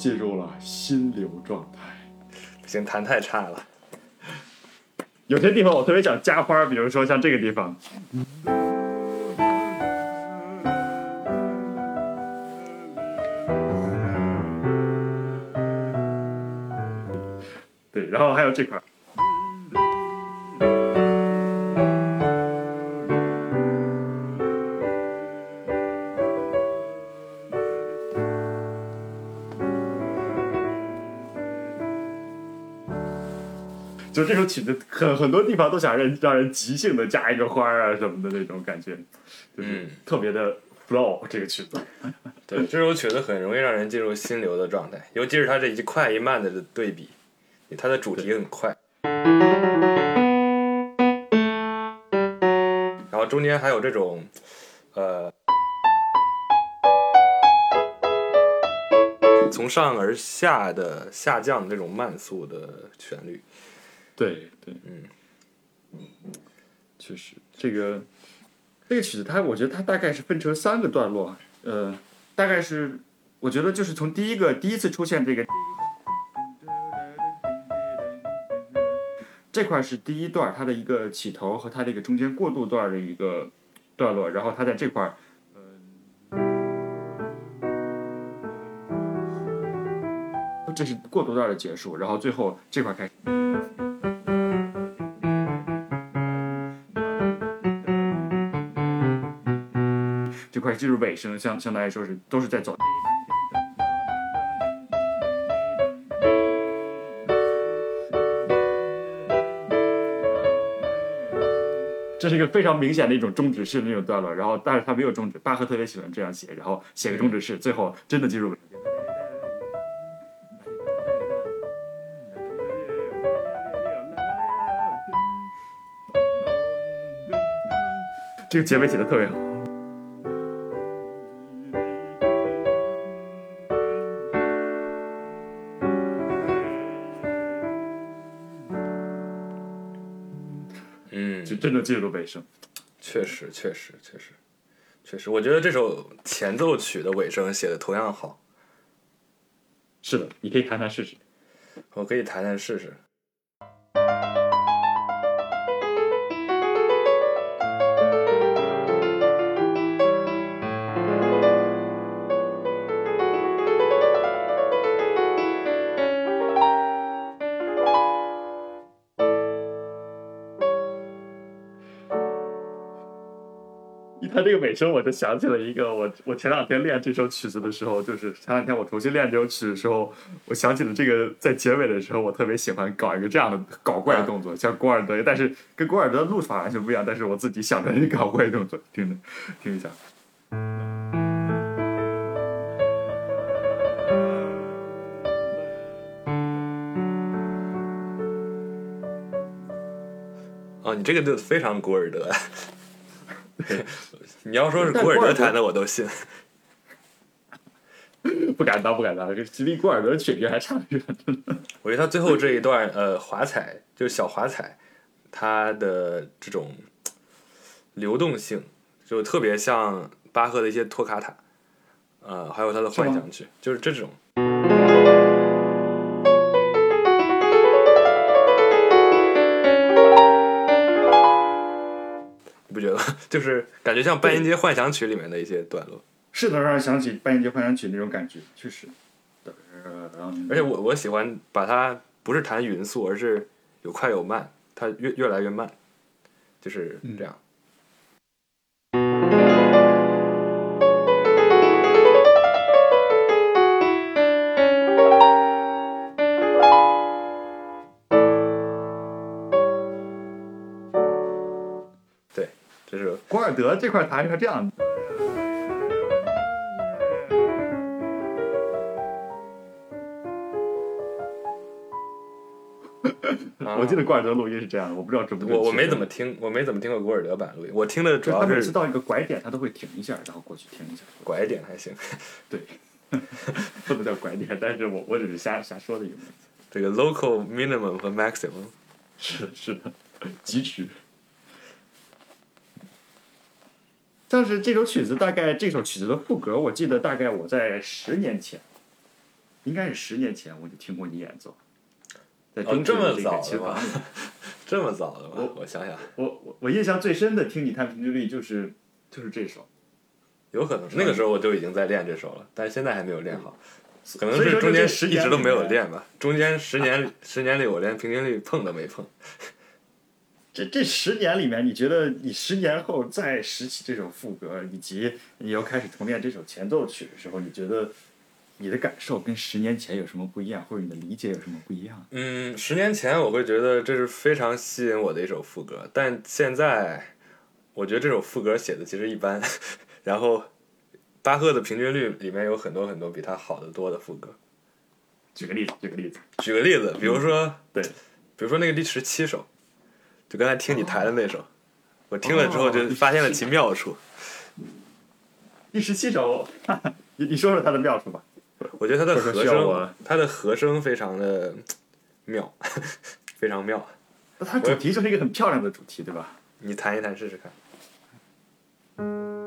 进入了心流状态。不行，弹太差了。有些地方我特别想加花，比如说像这个地方。对，然后还有这块这首曲子，很很多地方都想让让人即兴的加一个花儿啊什么的那种感觉，就是嗯。特别的 flow 这个曲子。对，这首曲子很容易让人进入心流的状态，尤其是它这一快一慢的对比，它的主题很快，然后中间还有这种，呃，从上而下的下降的这种慢速的旋律，对对，嗯，确实，这个这个曲子它，我觉得它大概是分成三个段落，呃，大概是我觉得就是从第一个第一次出现这个这块是第一段，它的一个起头和它这个中间过渡段的一个段落，然后它在这块这是过渡段的结束，然后最后这块开始。这块就是尾声，相相当于说是都是在走。这是一个非常明显的一种终止式的那种段落，然后但是它没有终止，巴赫特别喜欢这样写，然后写个终止式，最后真的进入。这个结尾写的特别好。嗯，就真的进入尾声。确实，确实，确实，确实，我觉得这首前奏曲的尾声写的同样好，是的，你可以弹弹试试。我可以弹弹试试。这个尾声，我就想起了一个我我前两天练这首曲子的时候，就是前两天我重新练这首曲的时候，我想起了这个在结尾的时候，我特别喜欢搞一个这样的搞怪的动作，像古尔德，但是跟古尔德的录法完全不一样，但是我自己想的那个搞怪动作，听着听一下。哦，你这个就非常古尔德。你要说是古尔德德弹的，我都信。不敢当，不敢当，这离古尔德的水平还差得远。我觉得他最后这一段，呃，华彩就是小华彩，他的这种流动性，就特别像巴赫的一些托卡塔，呃，还有他的幻想曲，就是这种。就是感觉像《半音阶幻想曲》里面的一些段落。是的让人想起《半音阶幻想曲》那种感觉，确实。而且我我喜欢把它不是弹匀速，而是有快有慢，它越越来越慢，就是这样。古尔德这块弹是这样的。我记得古尔德录音是这样的，我不知道准不准。我我没怎么听，我没怎么听过古尔德版录音，我听的主要是每次到一个拐点，他都会停一下，然后过去听一下。拐点还行。对，不能叫拐点，但是我我只是瞎瞎说的一个名字。这个 local minimum 和 maximum，是，是的，极值。像是这首曲子，大概这首曲子的副歌，我记得大概我在十年前，应该是十年前我就听过你演奏，在哦中这么早。这么早的吗我？我想想，我我我印象最深的听你弹平均律就是就是这首，有可能是那个时候我就已经在练这首了，但是现在还没有练好，可能是中间十一直都没有练吧。中间十年里十年里，我连平均律碰都没碰。这这十年里面，你觉得你十年后再拾起这首副歌，以及你又开始重练这首前奏曲的时候，你觉得你的感受跟十年前有什么不一样，或者你的理解有什么不一样？嗯，十年前我会觉得这是非常吸引我的一首副歌，但现在我觉得这首副歌写的其实一般。然后，巴赫的平均律里面有很多很多比他好得多的副歌。举个例子，举个例子，举个例子，比如说，对，比如说那个第十七首，就刚才听你弹的那首，我听了之后就发现了其妙处。第十七首，你你说说它的妙处吧。我觉得它的和声，它的和声非常的妙，非常妙。那它主题就是一个很漂亮的主题，对吧？你弹一弹试试看。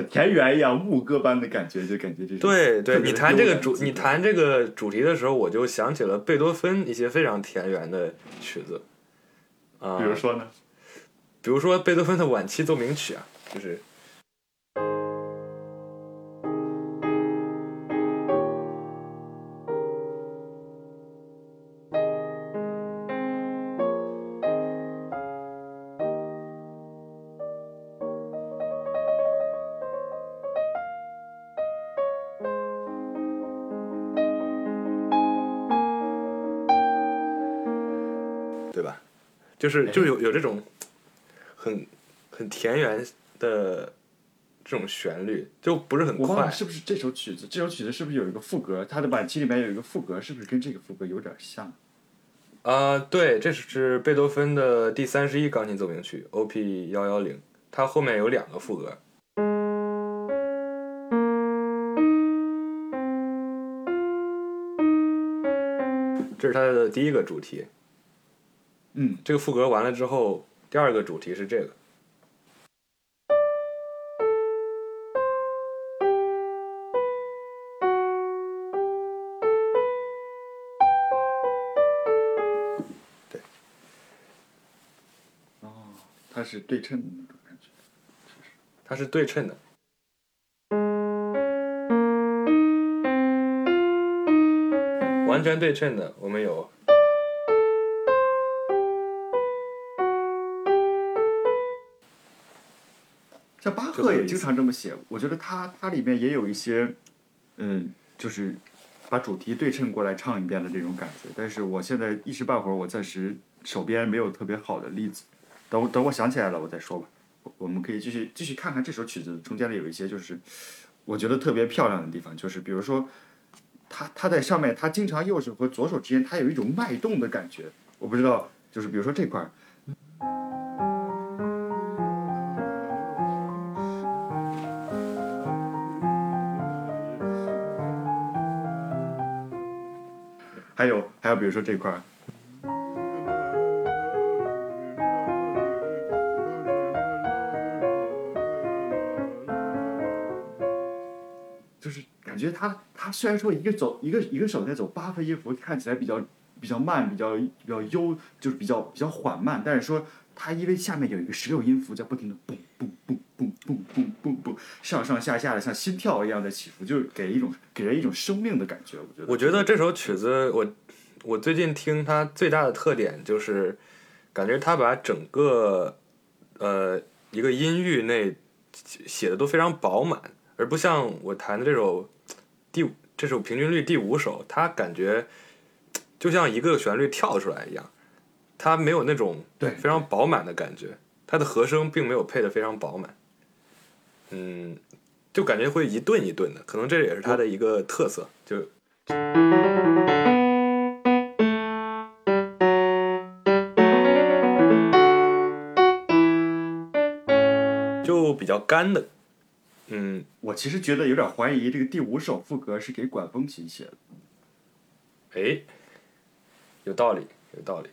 像田园一样牧歌般的感觉，就感觉这种对对，你谈这个主你谈这个主题的时候，我就想起了贝多芬一些非常田园的曲子，啊、比如说呢？比如说贝多芬的晚期奏鸣曲啊，就是。就是就有有这种很很田园的这种旋律，就不是很快。是不是这首曲子？这首曲子是不是有一个副歌？它的晚期里面有一个副歌，是不是跟这个副歌有点像？啊、对，这是贝多芬的第三十一钢琴奏鸣曲 O.P. 幺幺零，它后面有两个副歌。这是它的第一个主题，嗯，这个副歌完了之后，第二个主题是这个对。它是对称的那种感觉。它是对称的。完全对称的，我们有像巴赫也经常这么写，我觉得他他里面也有一些，嗯，就是把主题对称过来唱一遍的这种感觉。但是我现在一时半会儿我暂时手边没有特别好的例子，等我等我想起来了我再说吧。我我们可以继续继续看看这首曲子中间的有一些就是我觉得特别漂亮的地方，就是比如说他他在上面他经常右手和左手之间他有一种脉动的感觉，我不知道就是比如说这块儿。还有，比如说这块儿，就是感觉他他虽然说一个走一个一个手在走八分音符，看起来比较比较慢，比较比较悠，就是比较比较缓慢，但是说他因为下面有一个十六音符在不停的蹦蹦蹦蹦蹦蹦蹦蹦上上下下的，像心跳一样的起伏，就是给一种给人一种生命的感觉。我觉得，我觉得这首曲子，我我最近听他最大的特点就是，感觉他把整个呃一个音域内写的都非常饱满，而不像我弹的这首第五这首平均律第五首，他感觉就像一个旋律跳出来一样，他没有那种对非常饱满的感觉，他的和声并没有配的非常饱满，嗯，就感觉会一顿一顿的，可能这也是他的一个特色，就。干的，嗯，我其实觉得有点怀疑这个第五首副歌是给管风琴写的。哎，有道理，有道理。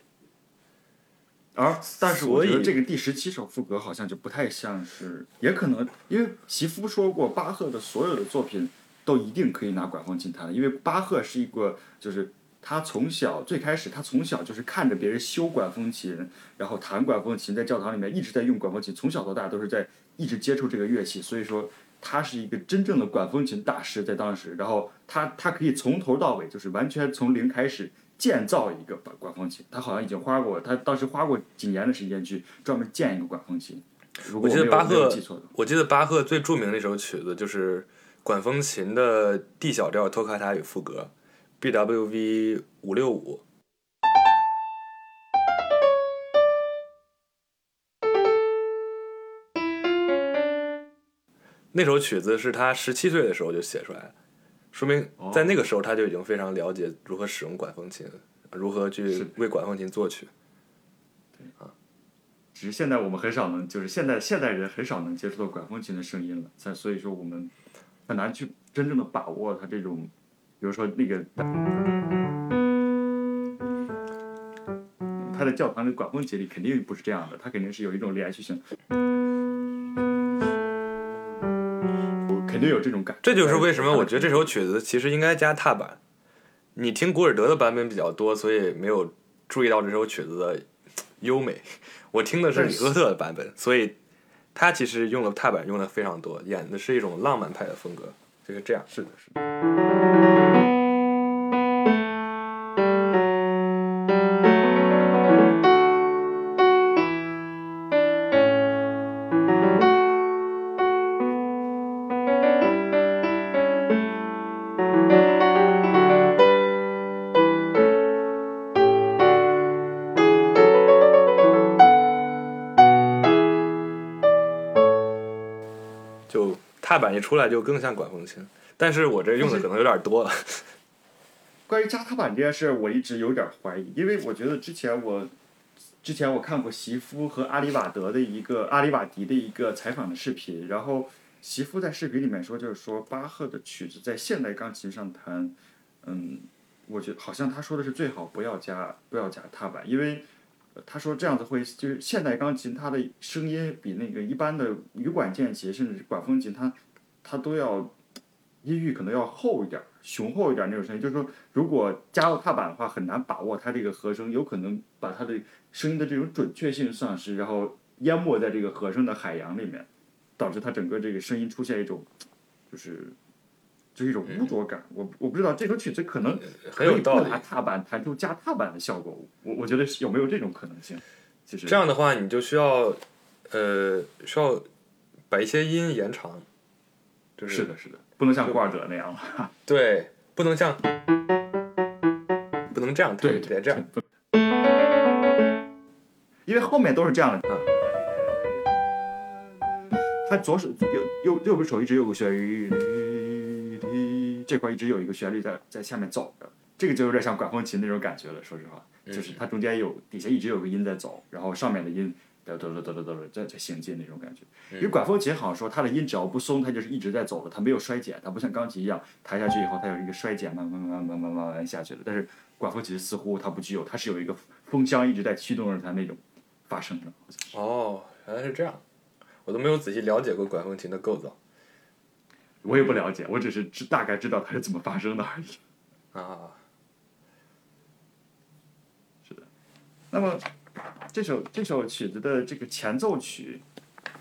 而但是我所以觉得这个第十七首副歌好像就不太像是，也可能因为齐夫说过，巴赫的所有的作品都一定可以拿管风琴弹的，因为巴赫是一个就是他从小最开始他从小就是看着别人修管风琴，然后弹管风琴，在教堂里面一直在用管风琴，从小到大都是在一直接触这个乐器，所以说他是一个真正的管风琴大师，在当时，然后他他可以从头到尾就是完全从零开始。建造一个管管风琴，他好像已经花过，他当时花过几年的时间去专门建一个管风琴。如果我记得巴赫我记得巴赫最著名的一首曲子就是管风琴的 D 小调托卡塔与副歌，BWV 五六五。那首曲子是他十七岁的时候就写出来的，说明在那个时候他就已经非常了解如何使用管风琴，如何去为管风琴作曲。对。啊。只是现在我们很少能，就是现在现代人很少能接触到管风琴的声音了，在所以说我们很难去真正的把握它这种，比如说那个，他在教堂的管风琴里肯定不是这样的，他肯定是有一种连续性，肯定有这种感。这就是为什么我觉得这首曲子其实应该加踏板。你听古尔德的版本比较多，所以没有注意到这首曲子的优美。我听的是李赫特的版本，所以他其实用了踏板用的非常多，演的是一种浪漫派的风格，就是这样。是的，是的。一出来就更像管风琴，但是我这用的可能有点多了。关于加踏板这件事，我一直有点怀疑，因为我觉得之前我之前我看过席夫和阿里瓦德的一个阿里瓦迪的一个采访的视频，然后席夫在视频里面说，就是说巴赫的曲子在现代钢琴上弹，嗯，我觉得好像他说的是最好不要加不要加踏板，因为呃他说这样子会就是现代钢琴它的声音比那个一般的羽管键琴甚至是管风琴它它都要音域可能要厚一点儿，雄厚一点儿那种声音。就是说，如果加入踏板的话，很难把握它这个和声，有可能把它的声音的这种准确性丧失，然后淹没在这个和声的海洋里面，导致它整个这个声音出现一种，就是就是一种污浊感。我我不知道这首曲子可能很有道理可以不拿踏板弹出加踏板的效果，我我觉得是有没有这种可能性？其实这样的话，你就需要，呃，需要把一些音延长，就是是的，是的，不能像古尔德那样了。对，不能像，不能这样弹，对，得这样。因为后面都是这样的。他左手右右右边手一直有个旋律，这块一直有一个旋律在在下面走着，这个就有点像管风琴那种感觉了。说实话，就是它中间有底下一直有个音在走，然后上面的音嘚嘚嘚嘚嘚嘚在在行进那种感觉。因为管风琴好像说它的音只要不松，它就是一直在走的，它没有衰减，它不像钢琴一样弹下去以后它有一个衰减，慢慢慢慢慢慢慢慢下去了。但是管风琴似乎它不具有，它是有一个风箱一直在驱动着它那种发生的。哦，原来是这样，我都没有仔细了解过管风琴的构造我也不了解，我只是知大概知道它是怎么发生的而已。啊。是的那么，这首这首曲子的这个前奏曲，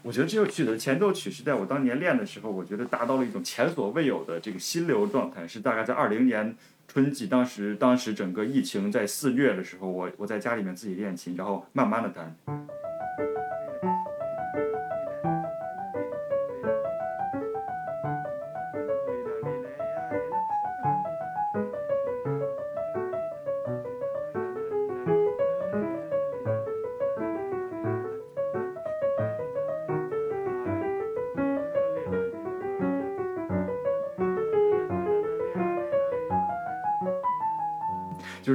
我觉得这首曲子的前奏曲是在我当年练的时候，我觉得达到了一种前所未有的这个心流状态，是大概在二零年春季，当时当时整个疫情在肆虐的时候，我我在家里面自己练琴，然后慢慢的弹。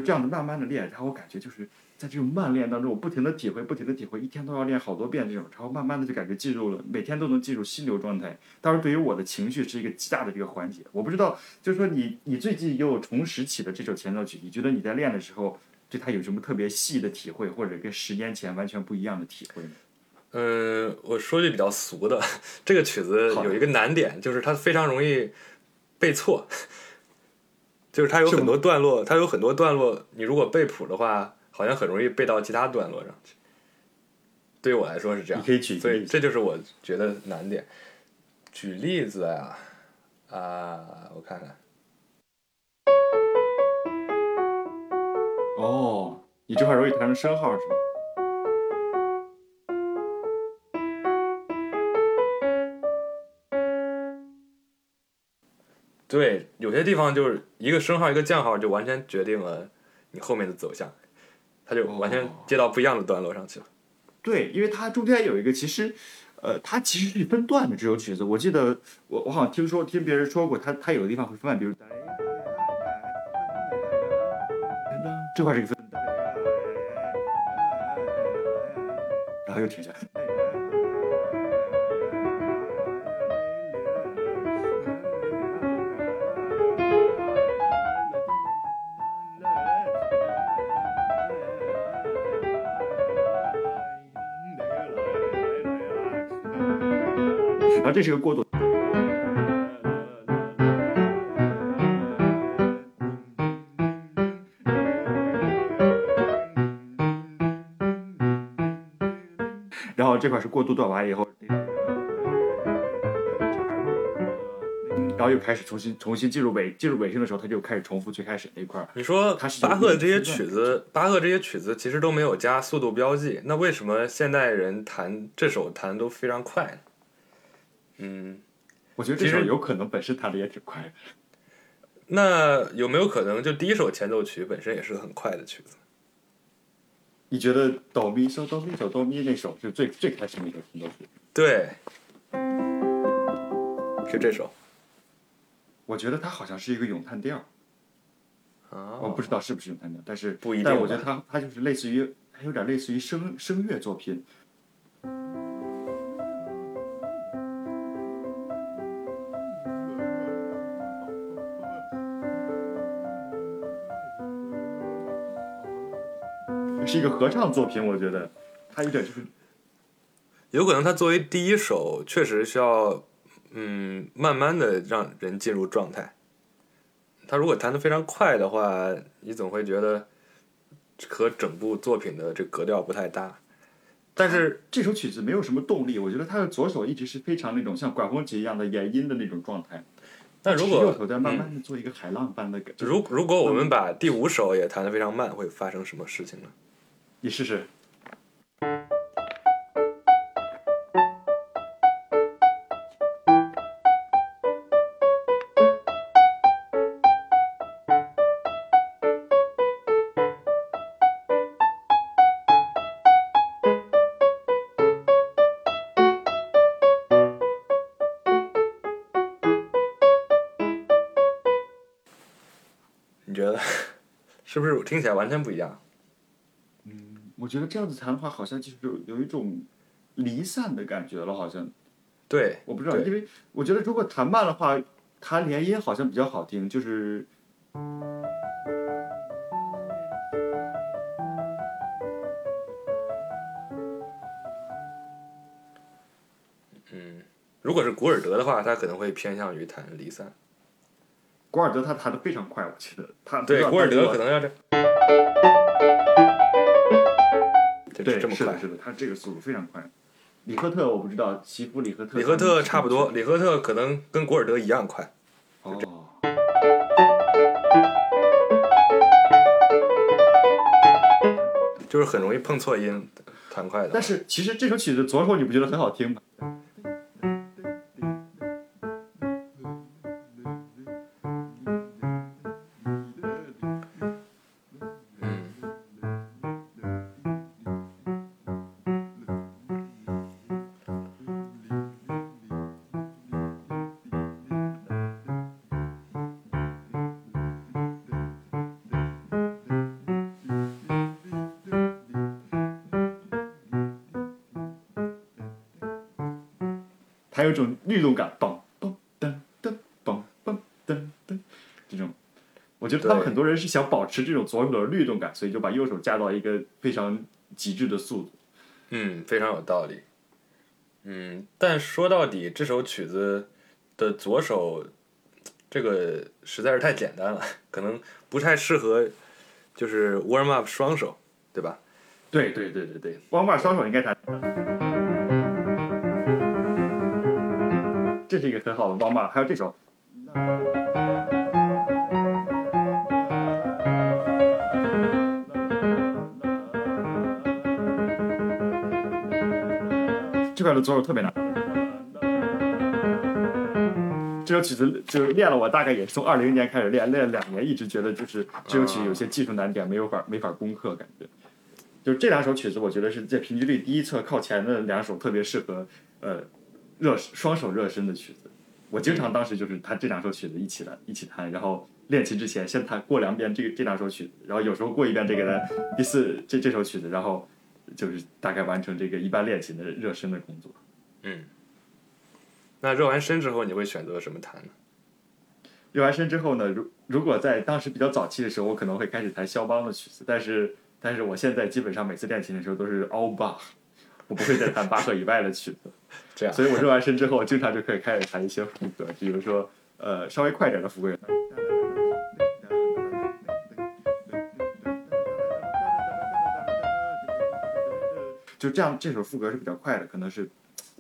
这样的慢慢的练，然后我感觉就是在这种慢练当中，我不停的体会，不停的体会，一天都要练好多遍这种，然后慢慢的就感觉进入了，每天都能进入心流状态。当然，对于我的情绪是一个极大的这个缓解。我不知道，就是说你你最近又重拾起了这首前奏曲，你觉得你在练的时候，对它有什么特别细的体会，或者跟十年前完全不一样的体会呢？嗯，我说句比较俗的，这个曲子有一个难点，就是它非常容易背错，就是它有很多段落，它有很多段落，你如果背谱的话，好像很容易背到其他段落上去。对于我来说是这样你，可以举个所以。这就是我觉得难点。举例子啊、啊，我看看，哦，你这块容易弹成升号是吗？对，有些地方就是一个升号一个降号，就完全决定了你后面的走向，它就完全接到不一样的段落上去了。对，因为它中间有一个，其实，呃，它其实是分段的这首曲子。我记得我我好像听说听别人说过，它它有的地方会分段，比如这块是一个分，然后又停下来。后这是个过渡。然后这块是过渡段完以后，然后又开始重新重新进入尾进入尾声的时候，他就开始重复最开始那一块。你说巴赫这些曲子，巴赫这些曲子其实都没有加速度标记，那为什么现代人弹这首弹都非常快呢？嗯，我觉得这首有可能本身弹的也挺快的。那有没有可能就第一首前奏曲本身也是个很快的曲子？你觉得哆咪嗦哆咪嗦哆咪那首是最最开始那首前奏曲？对，是这首。我觉得它好像是一个咏叹调，啊，我不知道是不是咏叹调，但是不一定但我觉得它它就是类似于，它有点类似于声声乐作品。是一个合唱作品，我觉得它有点就是有可能它作为第一首，确实需要，嗯，慢慢的让人进入状态。他如果弹得非常快的话，你总会觉得和整部作品的这格调不太搭。但是，这首曲子没有什么动力，我觉得他的左手一直是非常那种像管风琴一样的延音的那种状态，但如果右手在慢嗯慢的做一个海浪般的感觉。如如果我们把第五首也弹得非常慢，会发生什么事情呢？你试试。你觉得 是不是听起来完全不一样？我觉得这样子弹的话，好像就是有有一种离散的感觉了，好像对，我不知道，因为我觉得如果弹慢的话，弹连音好像比较好听，就是嗯如果是古尔德的话，他可能会偏向于弹离散。古尔德他弹的非常快，我记得他对，古尔德可能能要这，这对这么快是的，。是的，他这个速度非常快。里赫特我不知道，齐夫里赫特里赫特差不多，里赫特可能跟古尔德一样快。哦。就是很容易碰错音，弹快的。但是其实这首曲子左手你不觉得很好听吗？律动感，嘣嘣噔噔嘣嘣噔噔，这种，我我觉得他们很多人是想保持这种左手的律动感，所以就把右手加到一个非常极致的速度。嗯，非常有道理。嗯，但说到底，这首曲子的左手这个实在是太简单了，可能不太适合就是 warm up 双手，对吧？对对对对对，，warm up 双手应该弹。这是一个很好的汪骂，还有这首。这块的左手特别难。这首曲子就练了，我大概也是从二零年开始练，练了两年，一直觉得就是这首曲有些技术难点，没有法没法攻克，感觉。就这两首曲子，我觉得是在平均率第一侧靠前的两首特别适合呃热双手热身的曲子。我经常当时就是弹这两首曲子一起来一起弹，然后练琴之前先弹过两遍这个这两首曲子，然后有时候过一遍这个呢第四这这首曲子，然后就是大概完成这个一般练琴的热身的工作。嗯。那热完身之后，你会选择什么弹呢？热完身之后呢，如如果在当时比较早期的时候，我可能会开始弹肖邦的曲子，但是但是我现在基本上每次练琴的时候都是 all Bach，我不会再弹巴赫以外的曲子。这样，所以我热完身之后，经常就可以开始弹一些副歌，比如说呃稍微快点的副歌。就这样，这首副歌是比较快的，可能是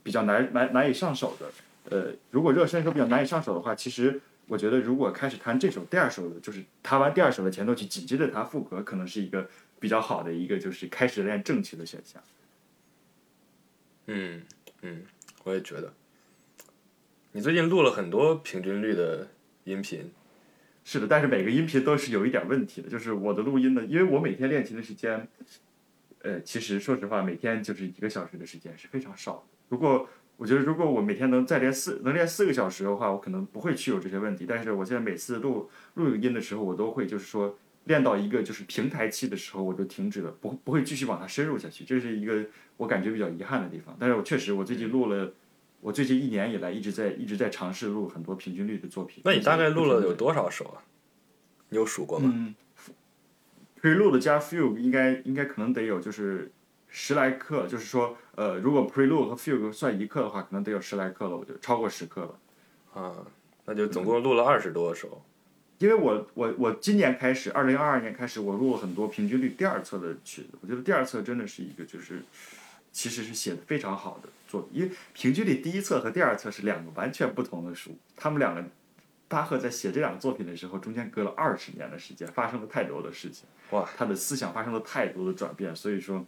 比较难难难以上手的。呃，如果热身的时候比较难以上手的话，其实我觉得如果开始弹这首第二首的，就是弹完第二首的前奏曲，紧接着弹副歌，可能是一个比较好的一个就是开始练正曲的选项。嗯嗯，我也觉得。你最近录了很多平均律的音频，是的，但是每个音频都是有一点问题的，就是我的录音呢，因为我每天练琴的时间，呃，其实说实话，每天就是一个小时的时间是非常少的。如果我觉得如果我每天能再练四能练四个小时的话，我可能不会去有这些问题。但是我现在每次录录音的时候，我都会就是说练到一个就是平台期的时候，我就停止了，不不会继续往它深入下去。这是一个我感觉比较遗憾的地方。但是我确实我最近录了，我最近一年以来一直在一直在尝试录很多平均律的作品。那你大概录了有多少首啊？你有数过吗？嗯，prelude 加 fugue 应该应该可能得有就是十来克，就是说呃，如果 prelude 和 fugue 算一克的话，可能得有十来克了，我就超过十克了。啊，那就总共录了二十多首。因为我我我今年开始，二零二二年开始，我录了很多平均律第二册的曲子。我觉得第二册真的是一个就是，其实是写的非常好的作品。因为平均律第一册和第二册是两个完全不同的书，他们两个，巴赫在写这两个作品的时候，中间隔了二十年的时间，发生了太多的事情。哇，他的思想发生了太多的转变，所以说，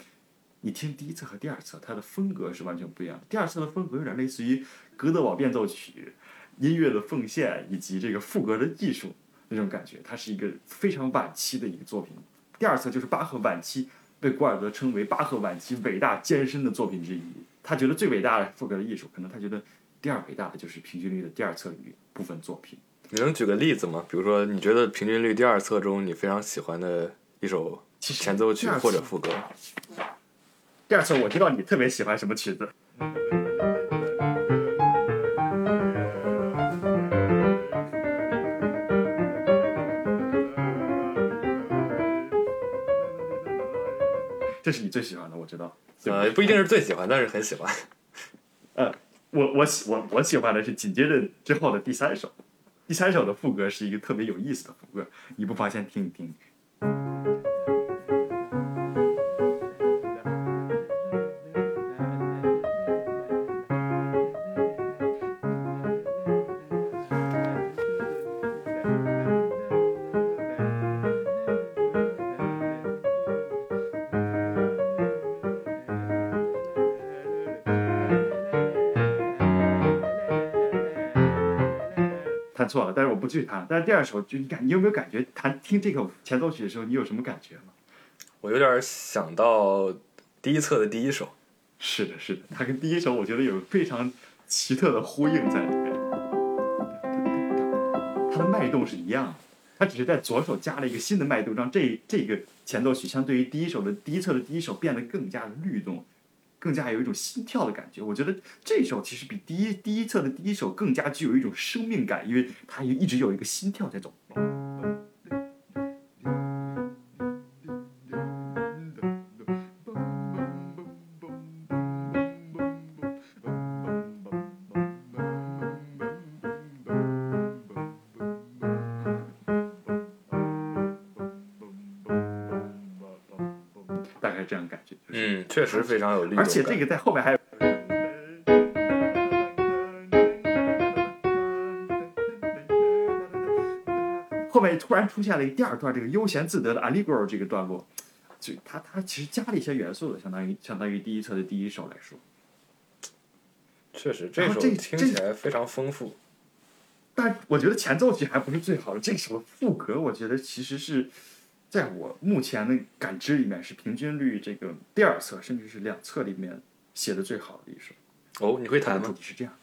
你听第一册和第二册，它的风格是完全不一样的。第二册的风格有点类似于哥德堡变奏曲、音乐的奉献以及这个赋格的艺术那种感觉，它是一个非常晚期的一个作品。第二册就是巴赫晚期，被古尔德称为巴赫晚期伟大艰深的作品之一。他觉得最伟大的赋格的艺术，可能他觉得第二伟大的就是平均律的第二册里部分作品。你能举个例子吗？比如说，你觉得平均律第二册中你非常喜欢的一首前奏曲或者副歌？第二册我知道你特别喜欢什么曲子。这是你最喜欢的，我知道。呃，不一定是最喜欢，但是很喜欢。我我喜我我喜欢的是紧接着之后的第三首，第三首的副歌是一个特别有意思的副歌，你不妨先听一听。错了，但是我不继续弹。但是第二首就你感，你有没有感觉弹听这个前奏曲的时候，你有什么感觉吗？我有点想到第一册的第一首。是的，是的，它跟第一首我觉得有非常奇特的呼应在里面。它的脉动是一样的，它只是在左手加了一个新的脉动，让这这个前奏曲相对于第一首的第一册的第一首变得更加的律动，更加有一种心跳的感觉。我觉得这首其实比第一第一册的第一首更加具有一种生命感，因为它一直有一个心跳在走。大概这样感觉。就是嗯，确实非常有律动感。而且这个在后面还有。后面突然出现了第二段这个悠闲自得的 Allegro 这个段落，就它它其实加了一些元素的，相当于相当于第一册的第一首来说。确实，这首这这听起来非常丰富。但我觉得前奏曲还不是最好的，这首副歌我觉得其实是在我目前的感知里面是平均率这个第二册甚至是两册里面写的最好的一首。哦，你会弹吗？主题是这样。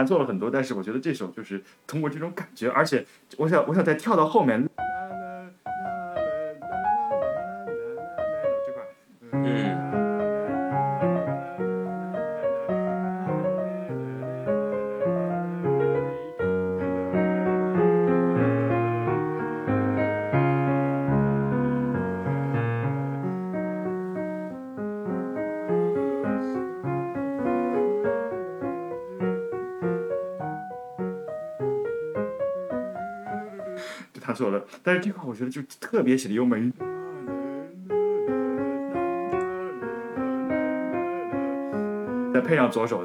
弹错了很多，但是我觉得这首就是通过这种感觉，而且我想我想再跳到后面。但是这块我觉得就特别写的优美。再配上左手，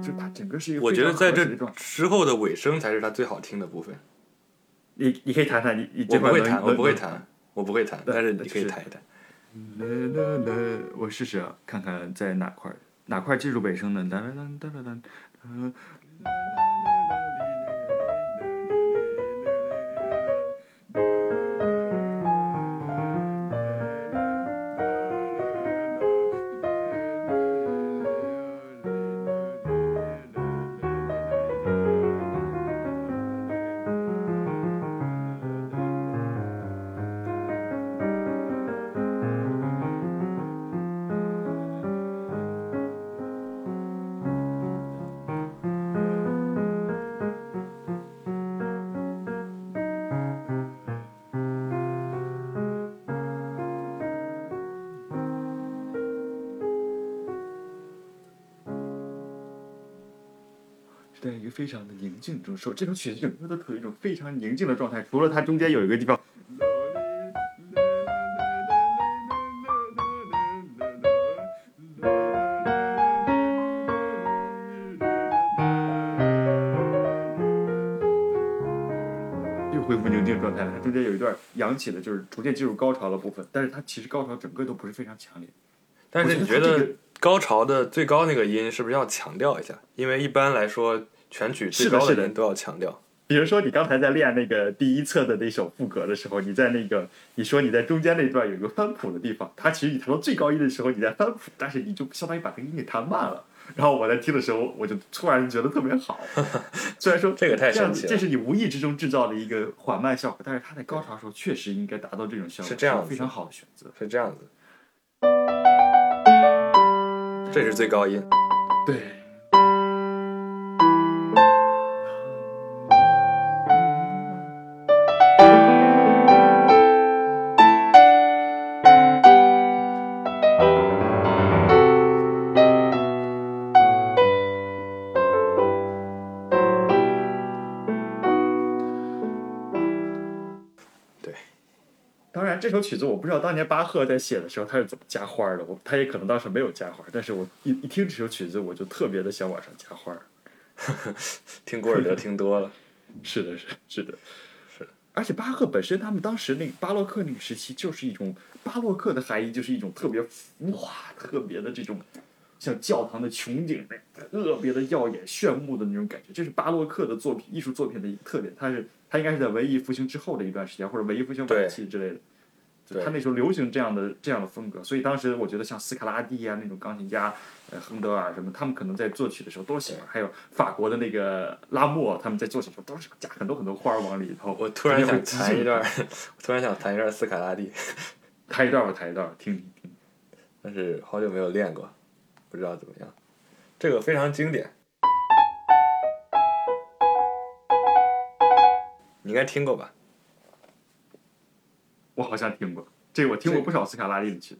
就它整个是一个我觉得在这之后的尾声才是它最好听的部分。你你可以弹弹，你你这块我不会弹，我不会弹，我不会弹，但是你可以是弹一弹。啦啦啦，我试试啊，看看在哪块儿哪块儿记住尾声呢？哒啦啦哒啦啦，在一个非常的宁静中说，这首曲子整个都处于一种非常宁静的状态，除了它中间有一个地方。又恢复宁静状态了，它中间有一段扬起的，就是逐渐进入高潮的部分，但是它其实高潮整个都不是非常强烈。但是你觉得高潮的最高那个音是不是要强调一下？因为一般来说，全曲最高的是的高音都要强调。比如说，你刚才在练那个第一册的那首副歌的时候，你在那个你说你在中间那段有一个翻谱的地方，它其实你弹到最高音的时候你在翻谱，但是你就相当于把这个音给弹慢了。然后我在听的时候，我就突然觉得特别好。虽然说这个太神奇了这是你无意之中制造的一个缓慢效果，但是它在高潮的时候确实应该达到这种效果，是这样非常好的选择。是这样子，这是最高音。对。这首曲子，我不知道当年巴赫在写的时候他是怎么加花儿的，我他也可能当时没有加花儿，但是我一一听这首曲子，我就特别的想往上加花儿。听古尔德听多了，是的，是是的，是。而且巴赫本身，他们当时那个巴洛克那个时期，就是一种巴洛克的含义，就是一种特别浮华、特别的这种像教堂的穹顶那特别的耀眼炫目的那种感觉，这是巴洛克的作品艺术作品的一个特点。它是它应该是在文艺复兴之后的一段时间，或者文艺复兴晚期之类的。对他那时候流行这样的这样的风格，所以当时我觉得像斯卡拉蒂啊那种钢琴家，呃，亨德尔什么，他们可能在作曲的时候都喜欢。还有法国的那个拉莫，他们在作曲的时候都是加很多很多花儿往里头。我突然想弹一段，特我突然想弹一段斯卡拉蒂，弹一段吧，弹一段，听听听。但是好久没有练过，不知道怎么样。这个非常经典，你应该听过吧？我好像听过，这个我听过不少斯卡拉利的曲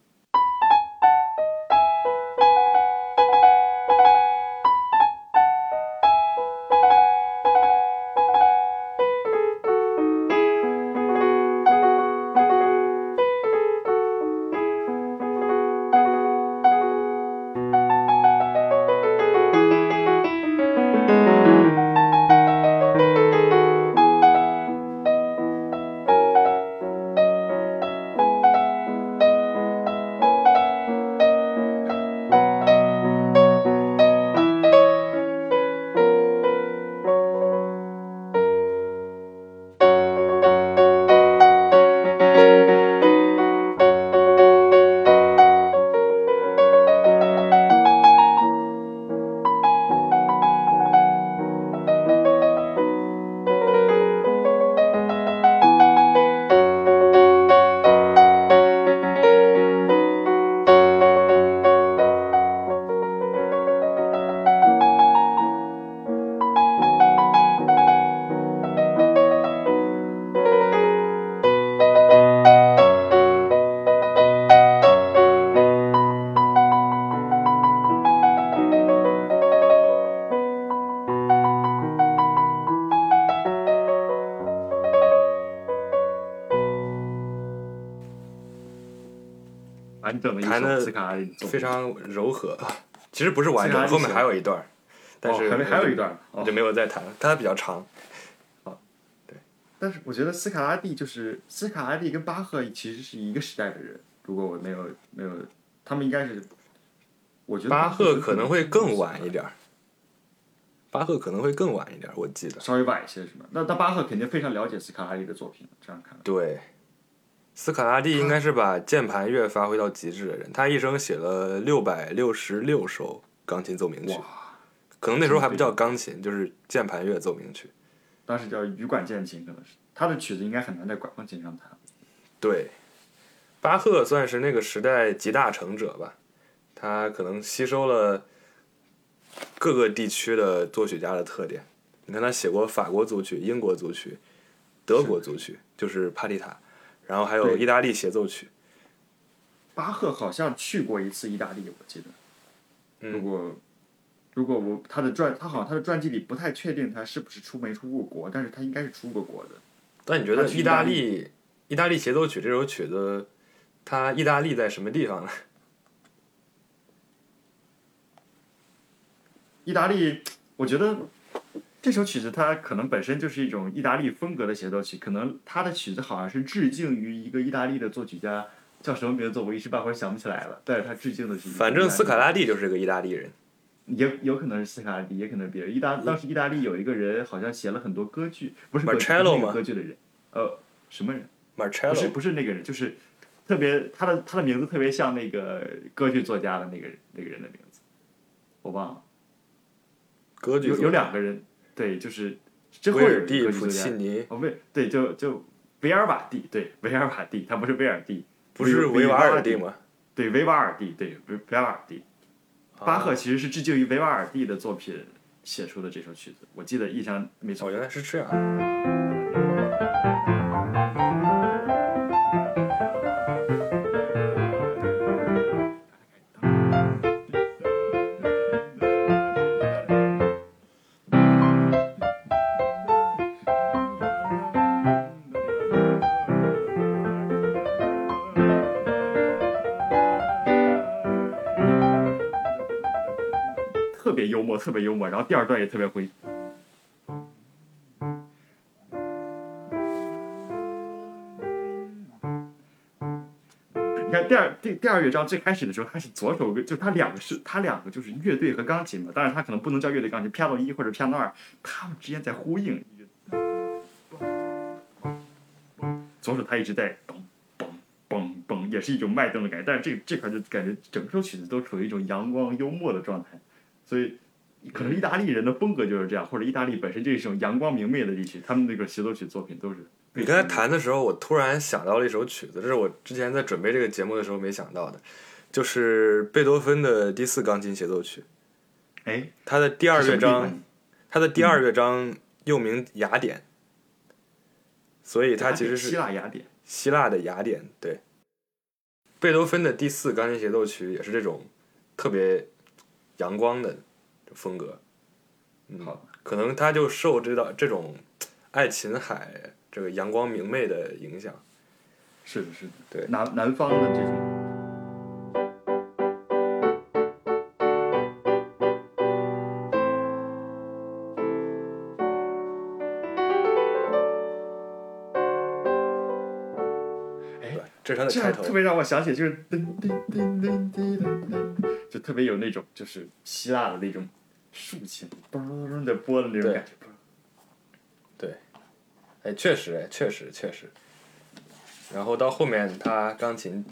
斯卡非常柔和，其实不是完整，后面还有一段，但是哦还没还有一段就没有再弹了，它比较长。但是我觉得斯卡拉蒂就是斯卡拉蒂跟巴赫其实是一个时代的人，如果我没有没有，他们应该是，我觉得巴赫可能会更晚一点儿，巴赫可能会更晚一点，我记得。稍微晚一些是吗？那那巴赫肯定非常了解斯卡拉蒂的作品，这样看。对，斯卡拉蒂应该是把键盘乐发挥到极致的人，他一生写了六百六十六首钢琴奏鸣曲，可能那时候还不叫钢琴，就是键盘乐奏鸣曲。当时叫羽管键琴，可能是他的曲子应该很难在管风琴上弹。对，巴赫算是那个时代集大成者吧，他可能吸收了各个地区的作曲家的特点。你看他写过法国组曲、英国组曲、德国组曲，就是帕蒂塔，然后还有意大利协奏曲。巴赫好像去过一次意大利，我记得。嗯如果如果我他的传，他好像他的传记里不太确定他是不是出没出过国，但是他应该是出过国的。但你觉得意大利意大利协奏曲这首曲子，它意大利在什么地方呢？意大利，我觉得这首曲子它可能本身就是一种意大利风格的协奏曲，可能它的曲子好像是致敬于一个意大利的作曲家，叫什么名字我一时半会儿想不起来了。但是他致敬的是反正斯卡拉蒂，就是个意大利人。也有可能是斯卡拉蒂，也可能是别人。意大当时意大利有一个人好像写了很多歌剧，不是那个吗歌剧的人，呃，什么人？不是不是那个人，就是特别他的他的名字特别像那个歌剧作家的那个人那个人的名字，我忘了。有有两个人，对，就是之后威有一尔蒂普契尼，哦，维对，就就维尔瓦蒂，对，维尔瓦蒂，他不是威尔第，不是维瓦尔第？吗？对，维瓦尔第，对，维维瓦尔第。巴赫其实是致敬于维瓦尔第的作品写出的这首曲子，我记得印象没错哦，。原来是这样。别幽默，特别幽默，然后第二段也特别诙。你看第二第第二乐章最开始的时候，它是左手，就它两个是它两个就是乐队和钢琴嘛，当然它可能不能叫乐队钢琴，piano 一或者 piano 二，它们之间在呼应。左手它一直在嘣嘣嘣嘣，也是一种脉动的感觉，但是这这块就感觉整首曲子都处于一种阳光幽默的状态，所以可能意大利人的风格就是这样，或者意大利本身这是一种阳光明媚的地区，他们那个协奏曲作品都是。你刚才弹的时候，我突然想到了一首曲子，这是我之前在准备这个节目的时候没想到的，就是贝多芬的第四钢琴协奏曲。哎，它的第二乐章方，它的第二乐章又名雅典，所以它其实是希腊雅典。希腊的雅典。对，贝多芬的第四钢琴协奏曲也是这种特别阳光的风格。嗯好，可能他就受这道这种爱琴海这个阳光明媚的影响。是的，是的，对南南方的这种。它的开头这样特。别让我想起，就是噔噔噔噔噔噔噔，就特别有那种就是希腊的那种竖琴，嘣的拨的那种感觉。对哎，确实，哎，确实，确实。然后到后面，他钢琴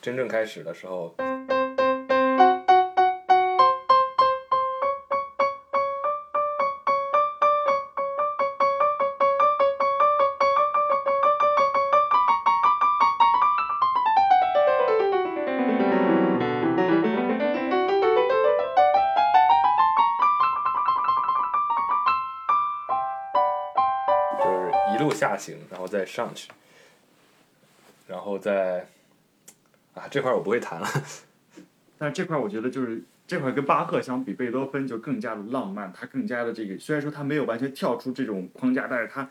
真正开始的时候，再上去，然后再啊，这块儿我不会弹了。但是这块儿我觉得就是这块儿跟巴赫相比，贝多芬就更加的浪漫，他更加的这个，虽然说他没有完全跳出这种框架，但是他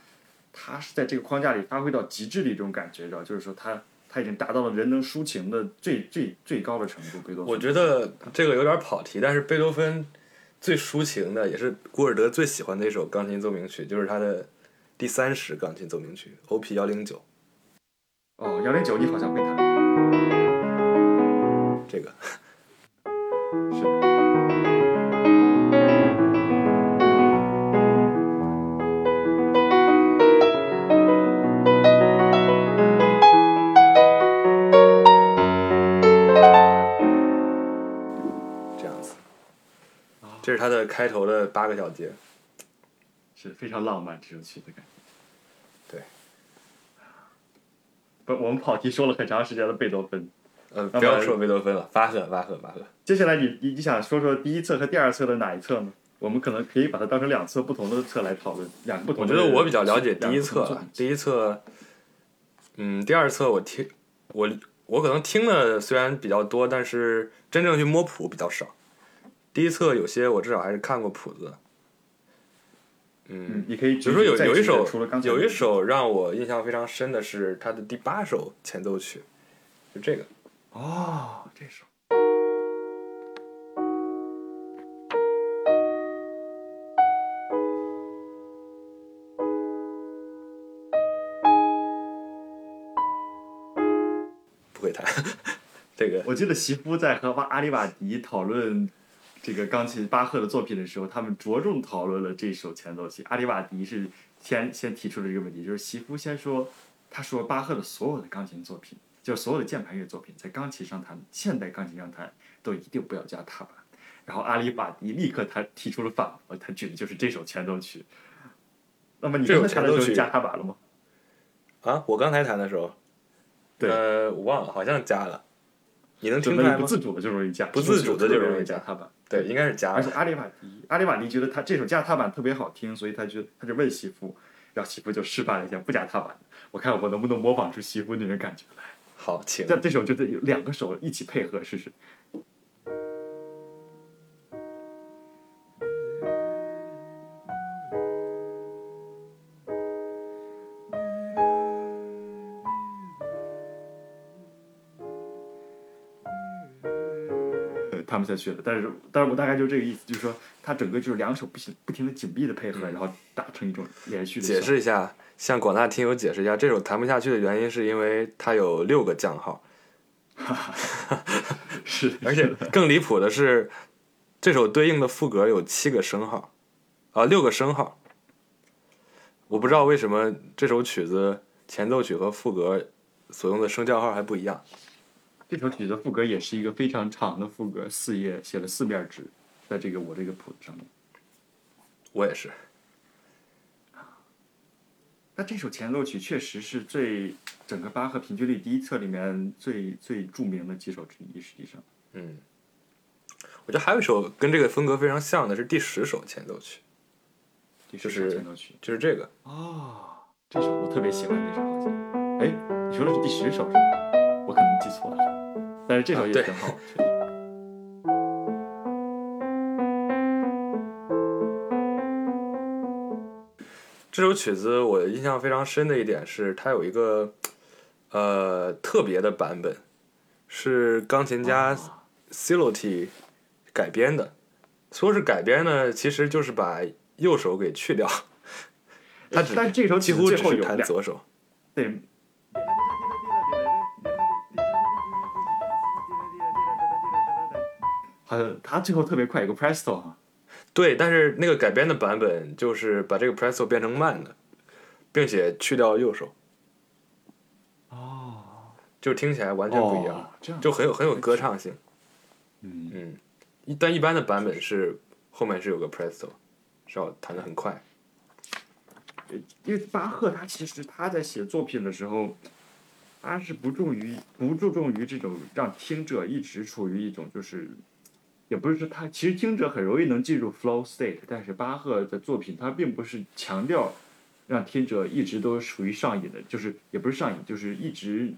他是在这个框架里发挥到极致的一种感觉，知道？就是说他他已经达到了人能抒情的最最最高的程度。贝多芬，我觉得这个有点跑题，但是贝多芬最抒情的，也是古尔德最喜欢的一首钢琴奏鸣曲，就是他的第三十钢琴奏鸣曲 O.P. 幺零九。哦，幺零九你好像会弹，这个 是的。这样子，这是它的开头的八个小节。是非常浪漫这首曲子感觉。对。不，我们跑题说了很长时间的贝多芬，呃，不要说贝多芬了，巴赫，巴赫，巴赫。接下来你你你想说说第一册和第二册的哪一册呢？我们可能可以把它当成两册不同的册来讨论，两个不同的。我觉得我比较了解第一册第一册，嗯，第二册我听我我可能听的虽然比较多，但是真正去摸谱比较少。第一册有些我至少还是看过谱子。嗯嗯，，你可以比如说有有一首有一首让我印象非常深的是他的第八首前奏曲，就这个。哦，这首不会弹，这个我记得媳妇在和阿阿里瓦迪讨论这个钢琴巴赫的作品的时候，他们着重讨论了这首前奏曲。阿里瓦迪是先先提出了这个问题，就是席夫先说，他说巴赫的所有的钢琴作品，就是所有的键盘乐作品，在钢琴上弹，现代钢琴上弹，都一定不要加踏板。然后阿里瓦迪立刻他提出了反驳，他举的就是这首前奏曲。那么你弹的时候加踏板了吗？啊，我刚才弹的时候，对呃，我忘了，好像加了。你能听出来吗？不自主的就容易加，不自主的就容易容易加加踏板。对，应该是加。而且阿里瓦迪，阿里瓦迪觉得他这首加踏板特别好听，所以他就他就问媳妇，然后媳妇就示范了一下不加踏板，我看我能不能模仿出媳妇那种感觉来。好，请。这这首就得有两个手一起配合试试。弹不下去了。但是，但是我大概就这个意思，就是说他整个就是两手不停不停的紧闭的配合，然后打成一种连续的。解释一下，向广大听友解释一下，这首弹不下去的原因是因为它有六个降号。是，而且更离谱的是，这首对应的副歌有七个升号，啊，六个升号。我不知道为什么这首曲子前奏曲和副歌所用的升降号还不一样。这首曲子副歌也是一个非常长的副歌，四页写了四面纸，在这个我这个谱子上面。我也是。那这首前奏曲确实是最整个巴赫平均律第一册里面最最著名的几首之一，实际上。嗯。我觉得还有一首跟这个风格非常像的是第十首前奏曲。第十首前奏曲就是这个。哦，这首我特别喜欢这首，好像。哎，你说的是第十首是吗？我可能记错了。但是这首也挺好。这首曲子我印象非常深的一点是，它有一个呃特别的版本，是钢琴家 Siloti 改编的。说是改编呢，其实就是把右手给去掉。他只但这首几乎只是弹左手。对。呃，他最后特别快，有个 Presto 哈。对，但是那个改编的版本就是把这个 Presto 变成慢的，并且去掉右手。哦。就听起来完全不一样，就很有很有歌唱性。嗯嗯，但一般的版本是后面是有个 Presto，是要弹的很快。因为巴赫他其实他在写作品的时候，他是不重于不注重于这种让听者一直处于一种就是。也不是说他，其实听者很容易能进入 flow state，但是巴赫的作品他并不是强调让听者一直都处于上瘾的，就是也不是上瘾，就是一直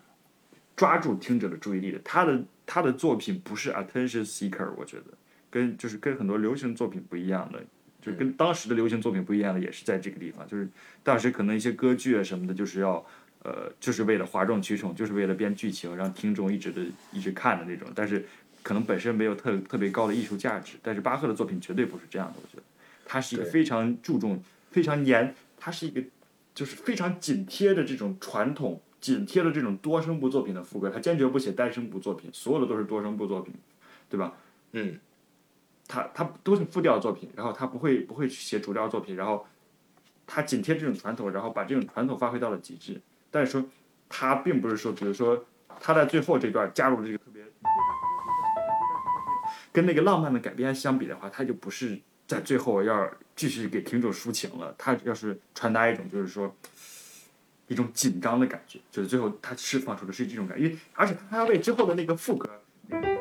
抓住听者的注意力的。他的他的作品不是 attention seeker，我觉得跟就是跟很多流行作品不一样的，就跟当时的流行作品不一样的，也是在这个地方，就是当时可能一些歌剧啊什么的，就是要呃就是为了哗众取宠，就是为了编剧情，让听众一直的一直看的那种，但是。可能本身没有特特别高的艺术价值，但是巴赫的作品绝对不是这样的。我觉得，他是一个非常注重、非常严，他是一个就是非常紧贴着这种传统、紧贴着这种多声部作品的副歌。他坚决不写单声部作品，所有的都是多声部作品，对吧？嗯，他他都是复调作品，然后他不会不会去写主调作品，然后他紧贴这种传统，然后把这种传统发挥到了极致。但是说他并不是说，比如说他在最后这段加入了这个特别。跟那个浪漫的改编相比的话，他就不是在最后要继续给听众抒情了。他要是传达一种就是说一种紧张的感觉，就是最后他释放出的是这种感觉，因为而且他要为之后的那个副歌。那个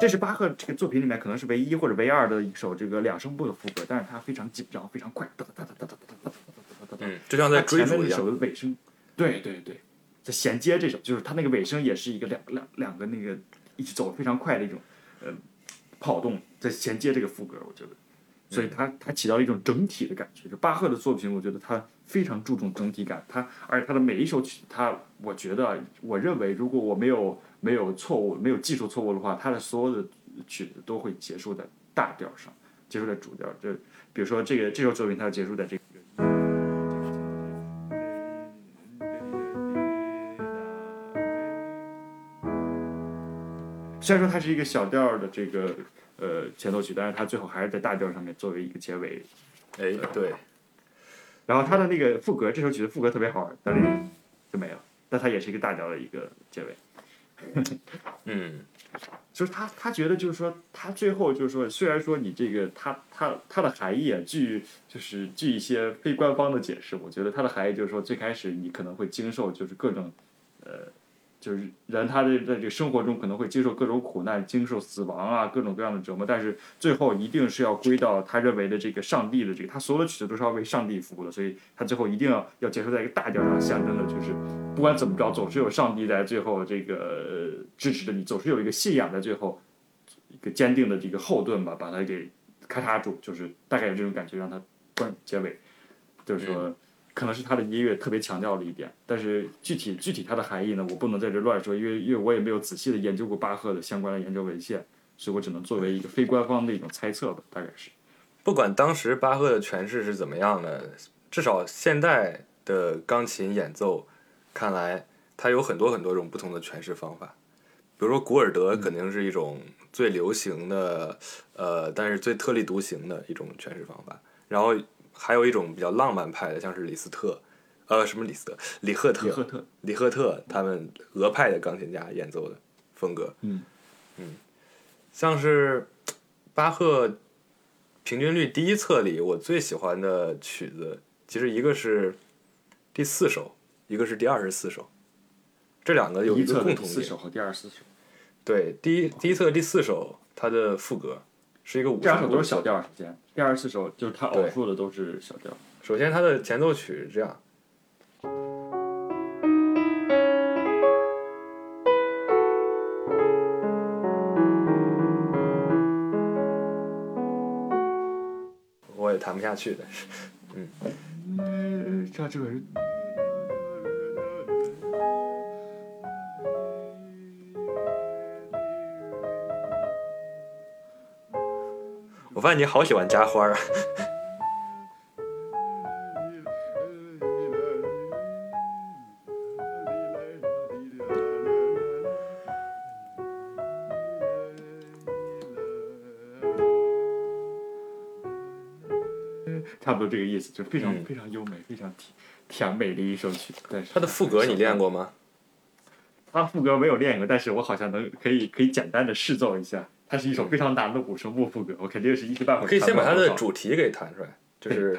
这是巴赫这个作品里面可能是唯一或者唯二的一首这个两声部的副歌，但是它非常紧张，非常快，哒哒哒哒哒哒哒哒哒哒哒嗯，就像在追逐一首的尾声，对对对，在衔接这首，就是它那个尾声也是一个两两两个那个一直走非常快的一种呃跑动，在衔接这个副歌，我觉得，所以它它起到了一种整体的感觉。就巴赫的作品，我觉得他非常注重整体感，他而且他的每一首曲，他我觉得我认为如果我没有。没有错误，没有技术错误的话，他的所有的曲子都会结束在大调上，结束在主调。这比如说这个这首作品，它结束在这个。虽然说它是一个小调的这个呃前奏曲，但是它最后还是在大调上面作为一个结尾。哎，对。然后它的那个副歌，这首曲子副歌特别好玩，但是就没了。但它也是一个大调的一个结尾。嗯，就是他，他觉得就是说，他最后就是说，虽然说你这个，他他他的含义啊，据就是据一些非官方的解释，我觉得他的含义就是说，最开始你可能会经受就是各种，呃。就是人，他的在这个生活中可能会接受各种苦难，经受死亡啊，各种各样的折磨，但是最后一定是要归到他认为的这个上帝的这个，他所有的曲子都是要为上帝服务的，所以他最后一定要要结束在一个大调上，象征的就是不管怎么着，总是有上帝在最后这个支持着你，总是有一个信仰在最后一个坚定的这个后盾吧，把它给咔嚓住，就是大概有这种感觉，让它关结尾，就是说。可能是他的音乐特别强调了一点，但是具体具体它的含义呢，我不能在这乱说，因为因为我也没有仔细的研究过巴赫的相关的研究文献，所以我只能作为一个非官方的一种猜测吧，大概是。不管当时巴赫的诠释是怎么样的，至少现代的钢琴演奏看来，它有很多很多种不同的诠释方法。比如说古尔德肯定是一种最流行的，呃，但是最特立独行的一种诠释方法，然后。还有一种比较浪漫派的，像是李斯特，呃，什么李斯特，李赫特，李赫特，李赫特，他们俄派的钢琴家演奏的风格，嗯嗯，像是巴赫平均律第一册里，我最喜欢的曲子，其实一个是第四首，一个是第二十四首，这两个有一个共同点。四首和第二十四首。对，第一第一册第四首，它的副歌。是一个五这两首都是小调，首先第二十四首就是它偶数的都是小调。首先，它的前奏曲是这样。我也弹不下去，但是，嗯，这这个人。我发现你好喜欢加花啊！差不多这个意思，就非常非常优美、非常甜甜美的一首曲。但是它的副歌你练过吗？它副歌没有练过，但是我好像能可以可以简单的试奏一下。它是一首非常难的五声部副歌，我肯定是一时半会儿。可以先把它的主题给弹出来，就是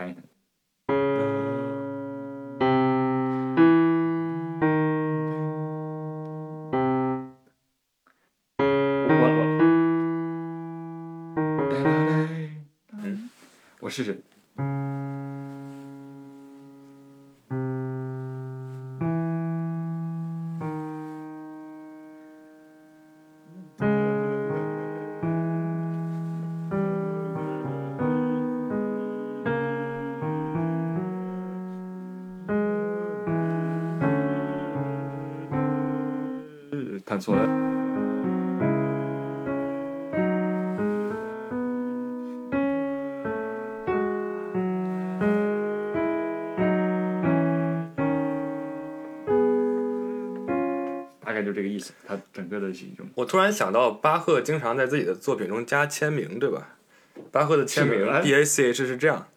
我突然想到，巴赫经常在自己的作品中加签名，对吧？巴赫的签名 B A C H 是这样。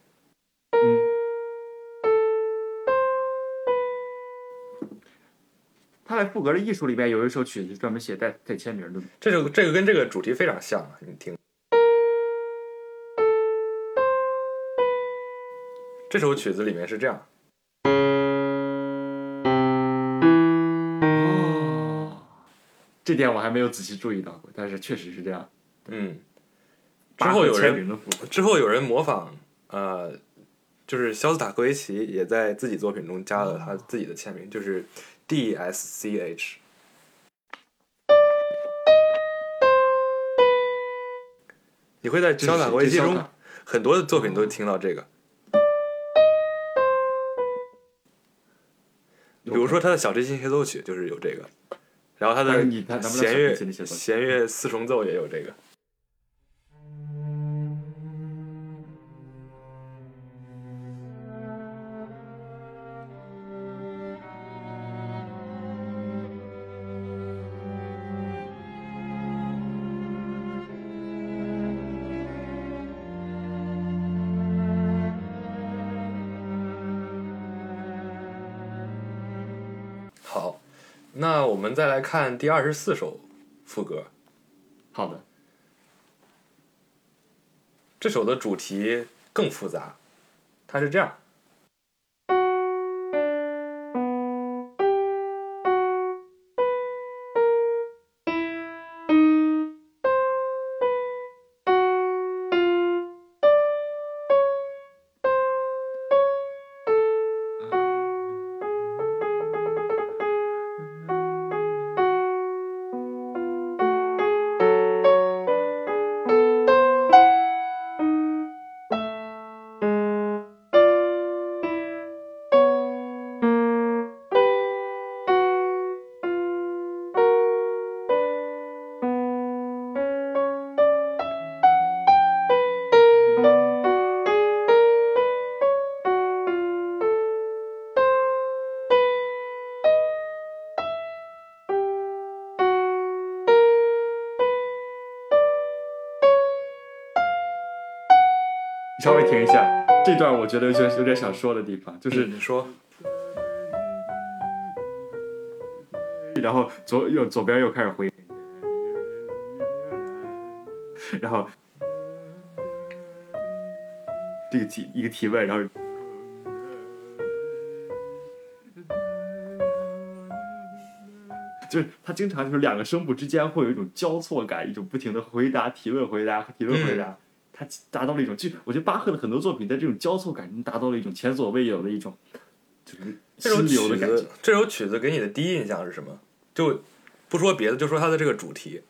他在赋格的艺术里面有一首曲子专门写带带签名的，这首这个跟这个主题非常像啊！你听，这首曲子里面是这样。这点我还没有仔细注意到过，但是确实是这样。嗯，之后有人之后有人模仿，呃，就是肖斯塔科维奇也在自己作品中加了他自己的签名，就是。D S C H，你会在肖斯塔科维奇中很多的作品都听到这个，比如说他的小提琴协奏曲就是有这个，然后他的弦乐弦乐四重奏也有这个。们再来看第二十四首副歌。好的，这首的主题更复杂，它是这样。微停一下，这段我觉得有有点想说的地方，就是你说，然后左右左边又开始回，然后这个提一个提问，然后就是他经常就是两个声部之间会有一种交错感，一种不停的回答、提问、回答、提问、回答，他达到了一种就我觉得巴赫的很多作品在这种交错感中达到了一种前所未有的一种就是这首心流曲的感觉子。，这首曲子给你的第一印象是什么？就不说别的，就说它的这个主题。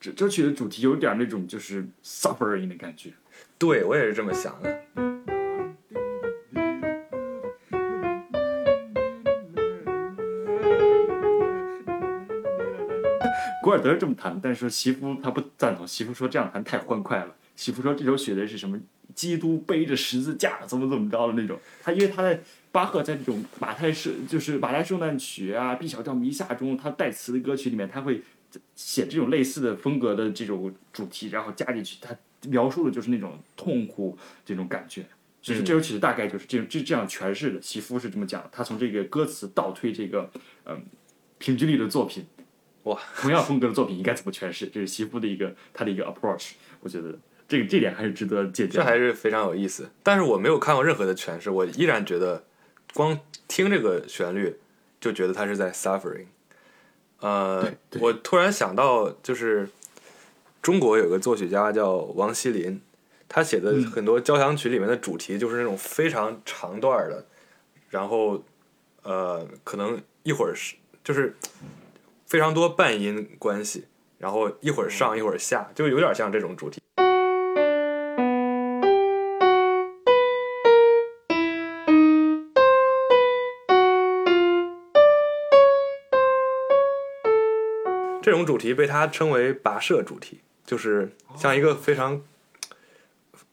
这这曲的主题有点那种就是 suffering 的感觉。对我也是这么想的。古尔德是这么弹，但是说席夫他不赞同，席夫说这样弹太欢快了。席夫说这首写的是什么？基督背着十字架，怎么怎么着的那种。他因为他在巴赫在这种马太圣就是马太圣诞曲啊、B 小调弥撒中，他带词的歌曲里面，他会写这种类似的风格的这种主题，然后加进去，他描述的就是那种痛苦这种感觉。就是这首曲子大概就是这这这样诠释的，席夫是这么讲，他从这个歌词倒推这个嗯平均律的作品，哇，同样风格的作品应该怎么诠释？这是西夫的一个他的一个 approach，我觉得这个这点还是值得借鉴这。还是非常有意思。但是我没有看过任何的诠释，我依然觉得光听这个旋律就觉得他是在 suffering。呃我突然想到，就是中国有个作曲家叫王锡林，他写的嗯很多交响曲里面的主题就是那种非常长段的，然后呃，可能一会儿是就是非常多半音关系，然后一会儿上一会儿下，就有点像这种主题。这种主题被他称为跋涉主题，就是像一个非常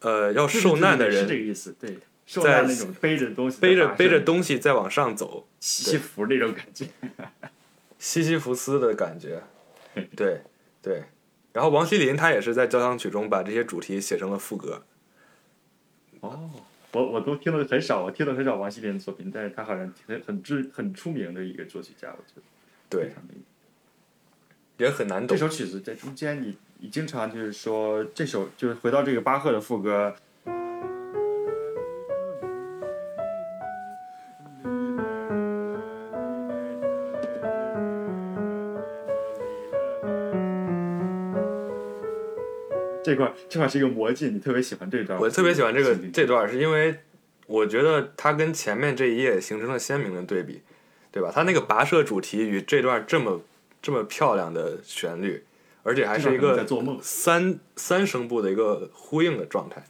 呃要受难的是这个人意思，对，受难那种背着东西背着在背着东西再往上走，西西弗那种感觉。西西弗斯的感觉。对对，然后王希林他也是在交响曲中把这些主题写成了副歌。哦，我我都听的很少，我听的很少王希林的作品，但是他好像很很知很出名的一个作曲家，我觉得。对也很难懂这。首曲子在中间你，你经常就是说这首就是回到这个巴赫的副歌，这块这块是一个魔镜，你特别喜欢这段。我特别喜欢这个这段，是因为我觉得它跟前面这一页形成了鲜明的对比，对吧？它那个跋涉主题与这段这么这么漂亮的旋律，而且还是一个三三声部的一个呼应的状态，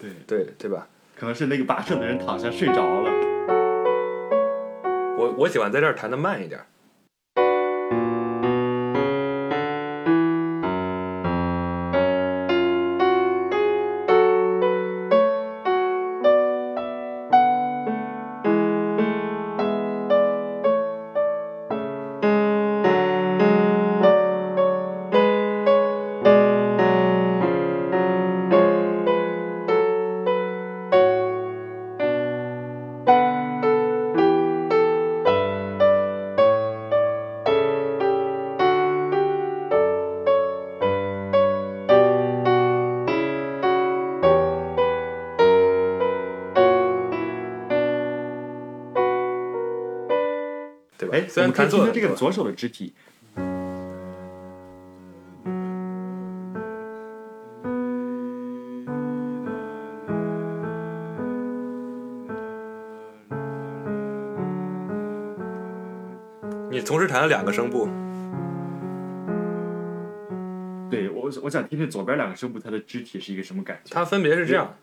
对，对对吧？可能是那个跋涉的人躺下睡着了。我我喜欢在这儿弹的慢一点。虽然弹错了这个左手的肢体。你同时弹了两个声部，对我，我想听听左边两个声部它的肢体是一个什么感觉。它分别是这样。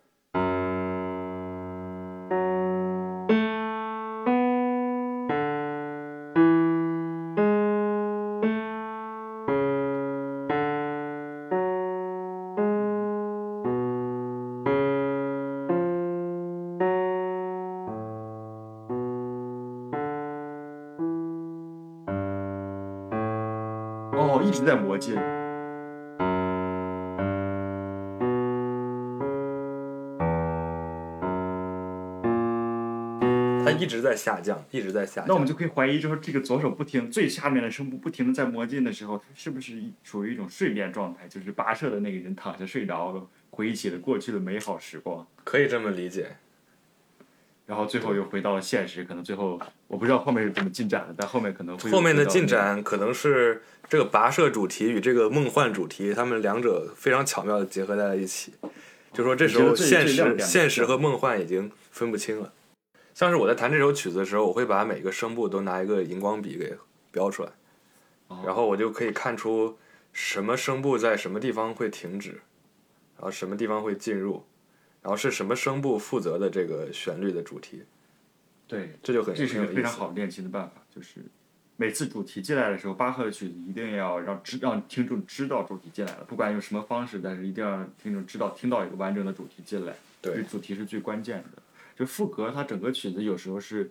后一直在磨进。它一直在下降，一直在下降。那我们就可以怀疑，就是这个左手不停最下面的声部不停的在磨进的时候，是不是处于一种睡眠状态？就是跋涉的那个人躺下睡着了，回忆起了过去的美好时光。可以这么理解。然后最后又回到了现实，可能最后我不知道后面是怎么进展的，但后面可能会后面的进展可能是这个跋涉主题与这个梦幻主题，他们两者非常巧妙的结合在了一起。就说这时候现实现实和梦幻已经分不清了。像是我在弹这首曲子的时候，我会把每个声部都拿一个荧光笔给标出来，哦然后我就可以看出什么声部在什么地方会停止，然后什么地方会进入，然后是什么声部负责的这个旋律的主题，对，这就很这是一个。非常好练习的办法，就是每次主题进来的时候，巴赫的曲子一定要让知让听众知道主题进来了，不管用什么方式，但是一定要让听众知道听到一个完整的主题进来，对主题是最关键的。就副歌，它整个曲子有时候是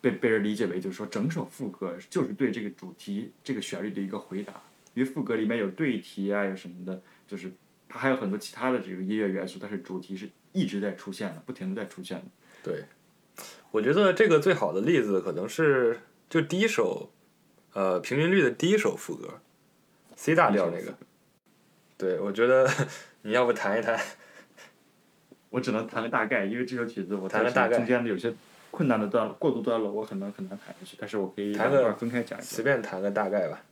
被被人理解为，就是说整首副歌就是对这个主题这个旋律的一个回答，因为副歌里面有对题啊，有什么的，就是它还有很多其他的这个音乐元素，但是主题是一直在出现的，不停的在出现的。对，我觉得这个最好的例子可能是就第一首，呃，平均律的第一首副歌，C 大调那个。对，我觉得你要不弹一弹？我只能弹个大概，因为这首曲子我弹个大概中间的有些困难的段落、过渡段落，我可能很难弹下去。但是我可以弹个分开讲一随。便弹个大概吧。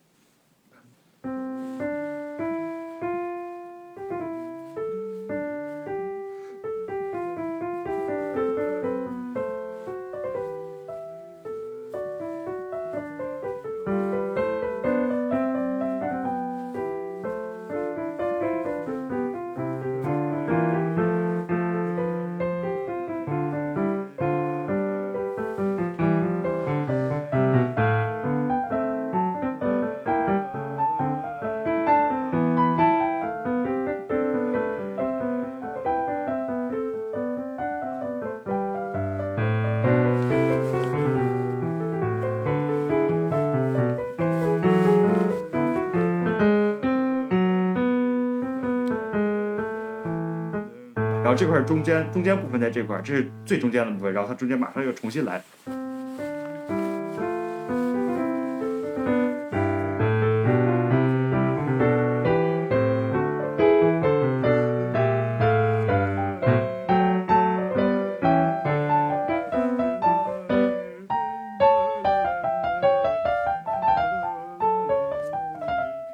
这块中间中间部分在这块，这是最中间的部分，然后它中间马上又重新来。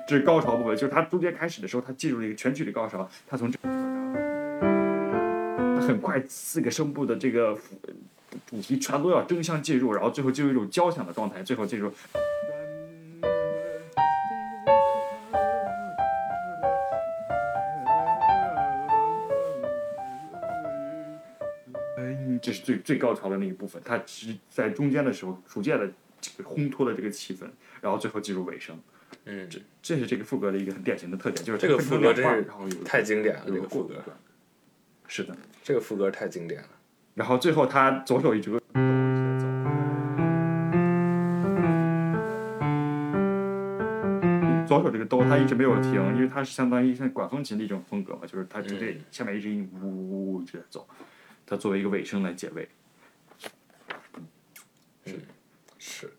这是高潮部分，就是它中间开始的时候，它进入了一个全曲的高潮，它从这很快四个声部的这个主题全都要争相进入，然后最后进入一种交响的状态，最后进入。嗯，这是最最高潮的那一部分，它是在中间的时候逐渐的这个烘托了这个气氛，然后最后进入尾声。嗯，这这是这个副歌的一个很典型的特点，就是这个副歌真是太经典了，这个副歌。是的，这个副歌太经典了。然后最后他左手一直左手这个哆它一直没有停，因为它是相当于像管风琴的一种风格嘛，就是它就这下面一直音呜呜呜一直在走，它作为一个尾声来结尾。是，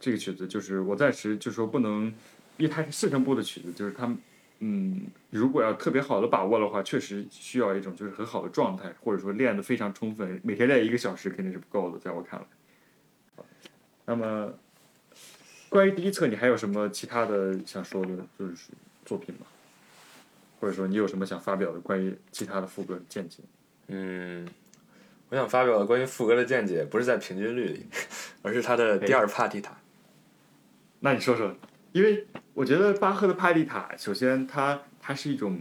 这个曲子就是我暂时就说不能，因为它是四声部的曲子，就是它，嗯，如果要特别好的把握的话，确实需要一种就是很好的状态，或者说练得非常充分，每天练一个小时肯定是不够的，在我看来。那么，关于第一册，你还有什么其他的想说的，就是作品吗？或者说你有什么想发表的关于其他的副歌的见解？嗯，我想发表的关于副歌的见解，不是在平均律里，而是它的第二帕蒂塔。那你说说，因为我觉得巴赫的帕丽塔，首先它它是一种，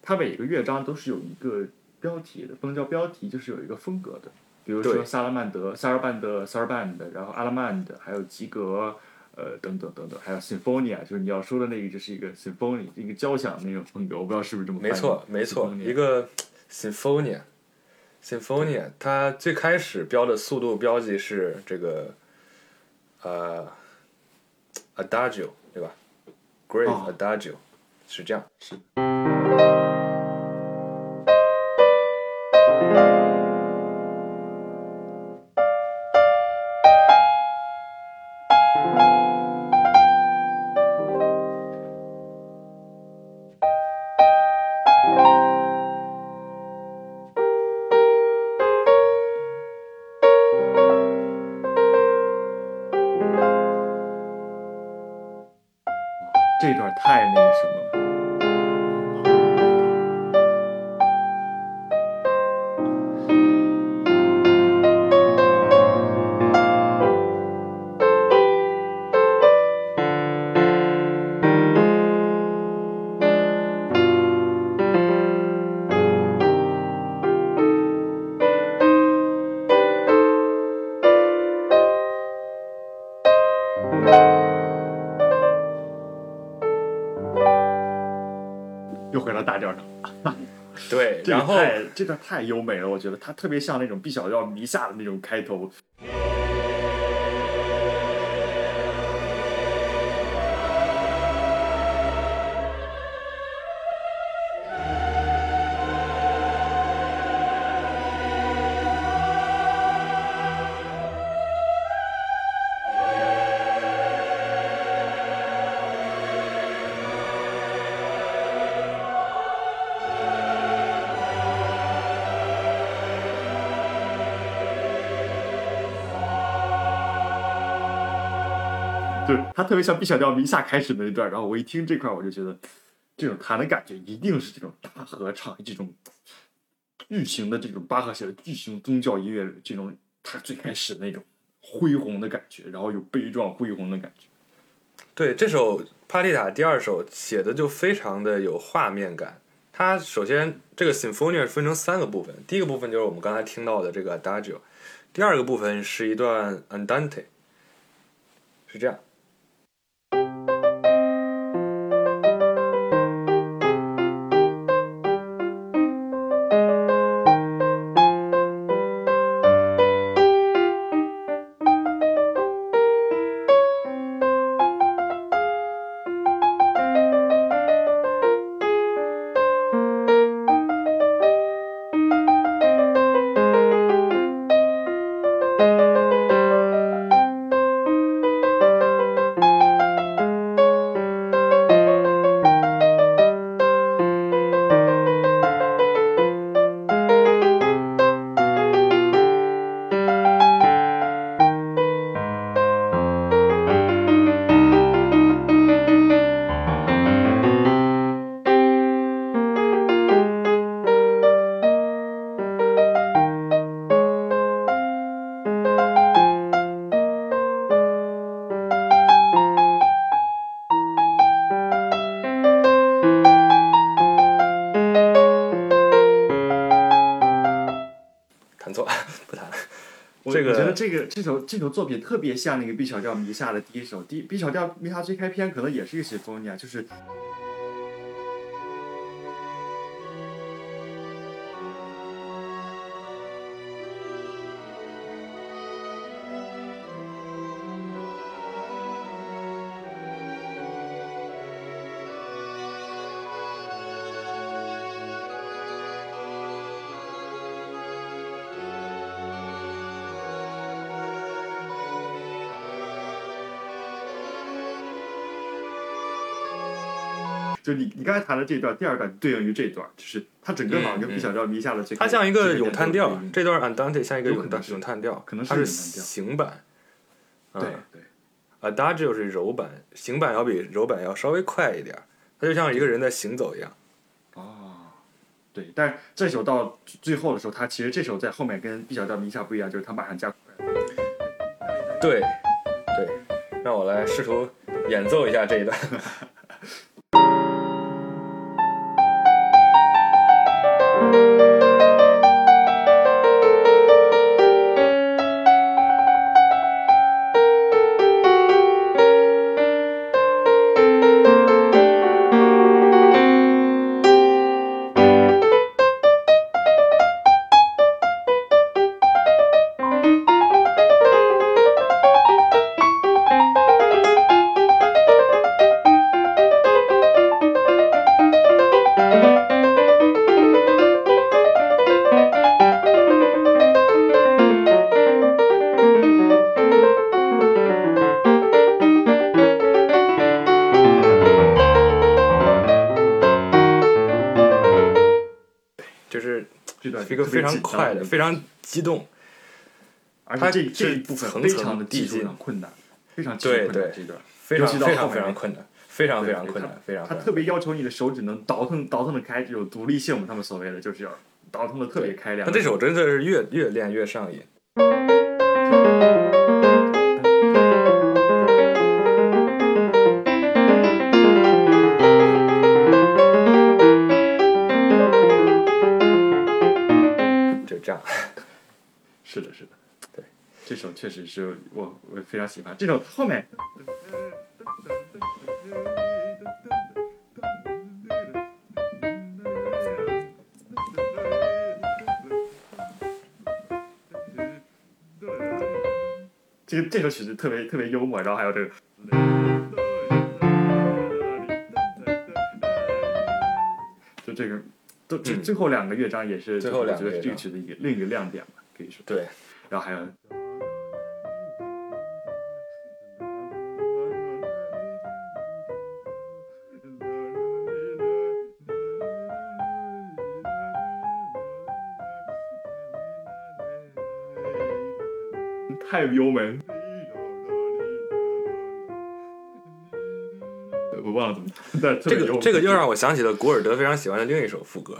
它每一个乐章都是有一个标题的，不能叫标题，就是有一个风格的。比如说萨拉曼德、萨尔班德、萨尔班德，然后阿拉曼的，还有吉格，呃，等等等等，还有 symphonia，就是你要说的那个，就是一个 symphony，一个交响那种风格，我不知道是不是这么。没错，没错一个 symphonia，symphonia，它最开始标的速度标记是这个，呃，adagio，对吧？Grave adagio，是这样。是。太这段太优美了，我觉得它特别像那种毕小调迷下的那种开头。就是它特别像 B 小调弥撒开始的那段，然后我一听这块，我就觉得这种弹的感觉一定是这种大合唱，这种巨型的这种巴赫写的巨型宗教音乐，这种它最开始那种恢宏的感觉，然后有悲壮恢宏的感觉。对这首帕蒂塔第二首写的就非常的有画面感。它首先这个 Symphonia 分成三个部分，第一个部分就是我们刚才听到的这个 Adagio，第二个部分是一段 Andante，是这样。这个这首这首作品特别像那个 B 小调弥撒的第一首，第一 B 小调弥撒最开篇可能也是一个 Symphonia，就是就你你刚才弹的这段，第二段对应于这段，就是它整个好像跟嗯 B 小调迷下的最开它像一个咏叹调这段 Andante 像一个咏叹咏叹调，可能是行版。对嗯对。Adagio 是柔版，行版要比柔版要稍微快一点儿，它就像一个人在行走一样。哦，对，但是这首到最后的时候，它其实这首在后面跟 B 小调迷下不一样，就是它马上加快。对，对，让我来试图演奏一下这一段。一个非常快的、非常激动，而且这这一部分非常的技术上困难，非常技术对对困难这段。非常非常非常困难，非常非常困难，非常他特别要求你的手指能倒腾倒腾的开，有独立性嘛，他们所谓的就是要倒腾的特别开。亮。他这首真的是越越练越上瘾。确实是我我非常喜欢。这首后面，这个这首曲子特别特别幽默，然后还有这个。就这个，都最嗯最后两个乐章也是，最后两个我觉得这个曲子一个另一个亮点吧，可以说。对，然后还有，太幽闷。我忘了怎么，但这个这个又让我想起了古尔德非常喜欢的另一首副歌，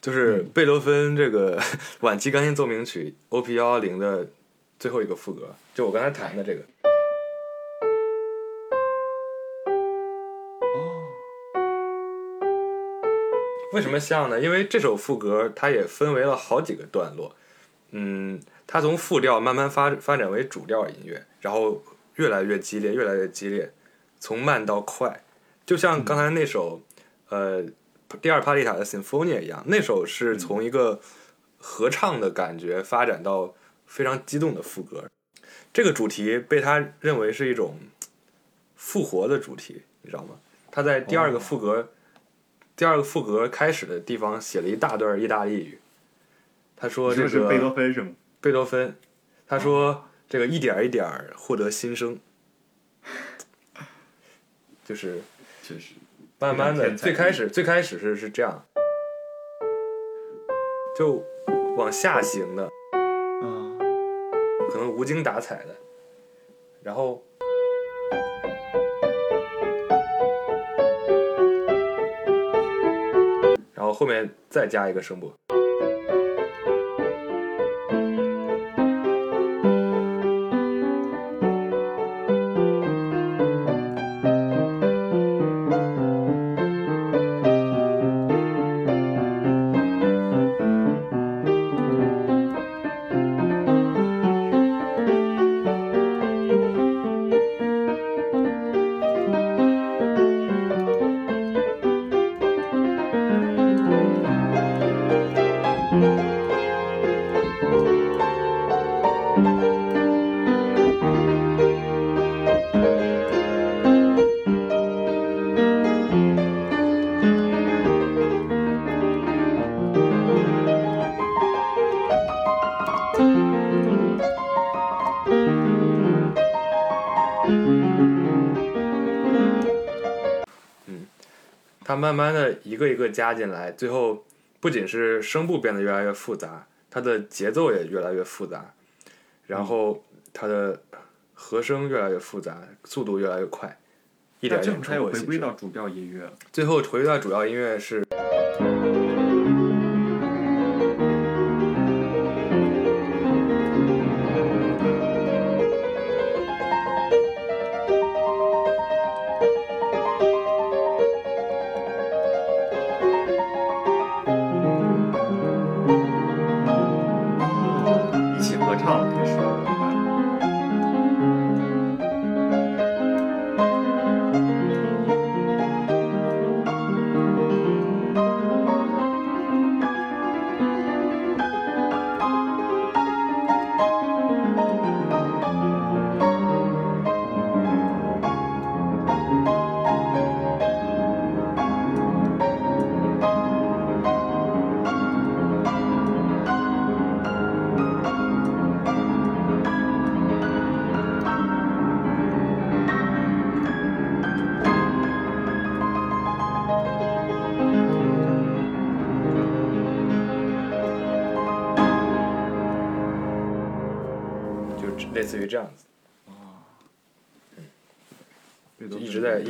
就是贝多芬这个 晚期钢琴奏鸣曲 O.P. 幺幺零的最后一个副歌，就我刚才弹的这个。为什么像呢？因为这首副歌它也分为了好几个段落，嗯，它从副调慢慢发发展为主调音乐，然后越来越激烈，越来越激烈，从慢到快，就像刚才那首，呃，第二帕丽塔的 Symphonia 一样，那首是从一个合唱的感觉发展到非常激动的副歌，这个主题被他认为是一种复活的主题，你知道吗？他在第二个副歌。第二个副歌开始的地方写了一大段意大利语，他说这个是贝多芬是吗？贝多芬，他说这个一点儿一点儿获得新生，就是确实，慢慢的，最开始最开始是是这样，就往下行的，啊，可能无精打采的，然后然后后面再加一个声部。慢慢的一个一个加进来，最后不仅是声部变得越来越复杂，它的节奏也越来越复杂，然后它的和声越来越复杂，速度越来越快，一点那这会儿它又一点冲破回。归到主调音乐了。最后回归到主要音乐是。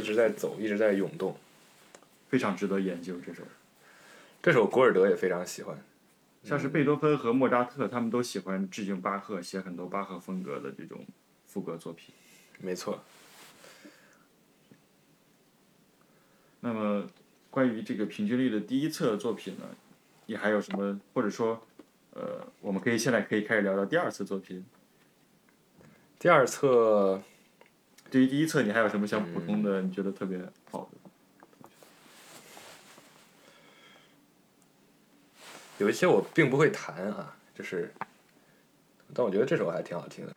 直在一直在走，一直在涌动。非常值得研究这首。这首古尔德也非常喜欢。像是贝多芬和莫扎特，他们都喜欢致敬巴赫，写很多巴赫风格的这种副歌作品。没错，那么，关于这个平均律的第一册作品呢，你还有什么？或者说，呃，我们可以现在可以开始聊聊第二册作品。第二册对于第一册，你还有什么想补充的？你觉得特别好的？有一些我并不会弹啊，就是，但我觉得这首还挺好听的。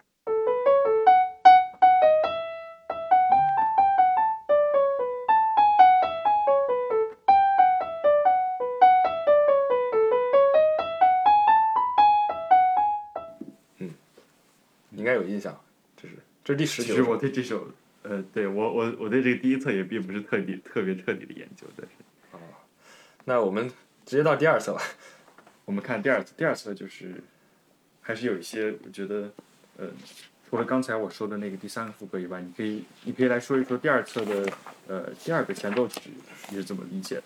这是第十。其实我对这首，呃，对我我我对这个第一册也并不是特地特别彻底的研究，但是哦那我们直接到第二册吧。我们看第二册，第二册就是还是有一些，我觉得，呃，除了刚才我说的那个第三个副歌以外，你可以你可以来说一说第二册的呃第二个前奏曲你是怎么理解的？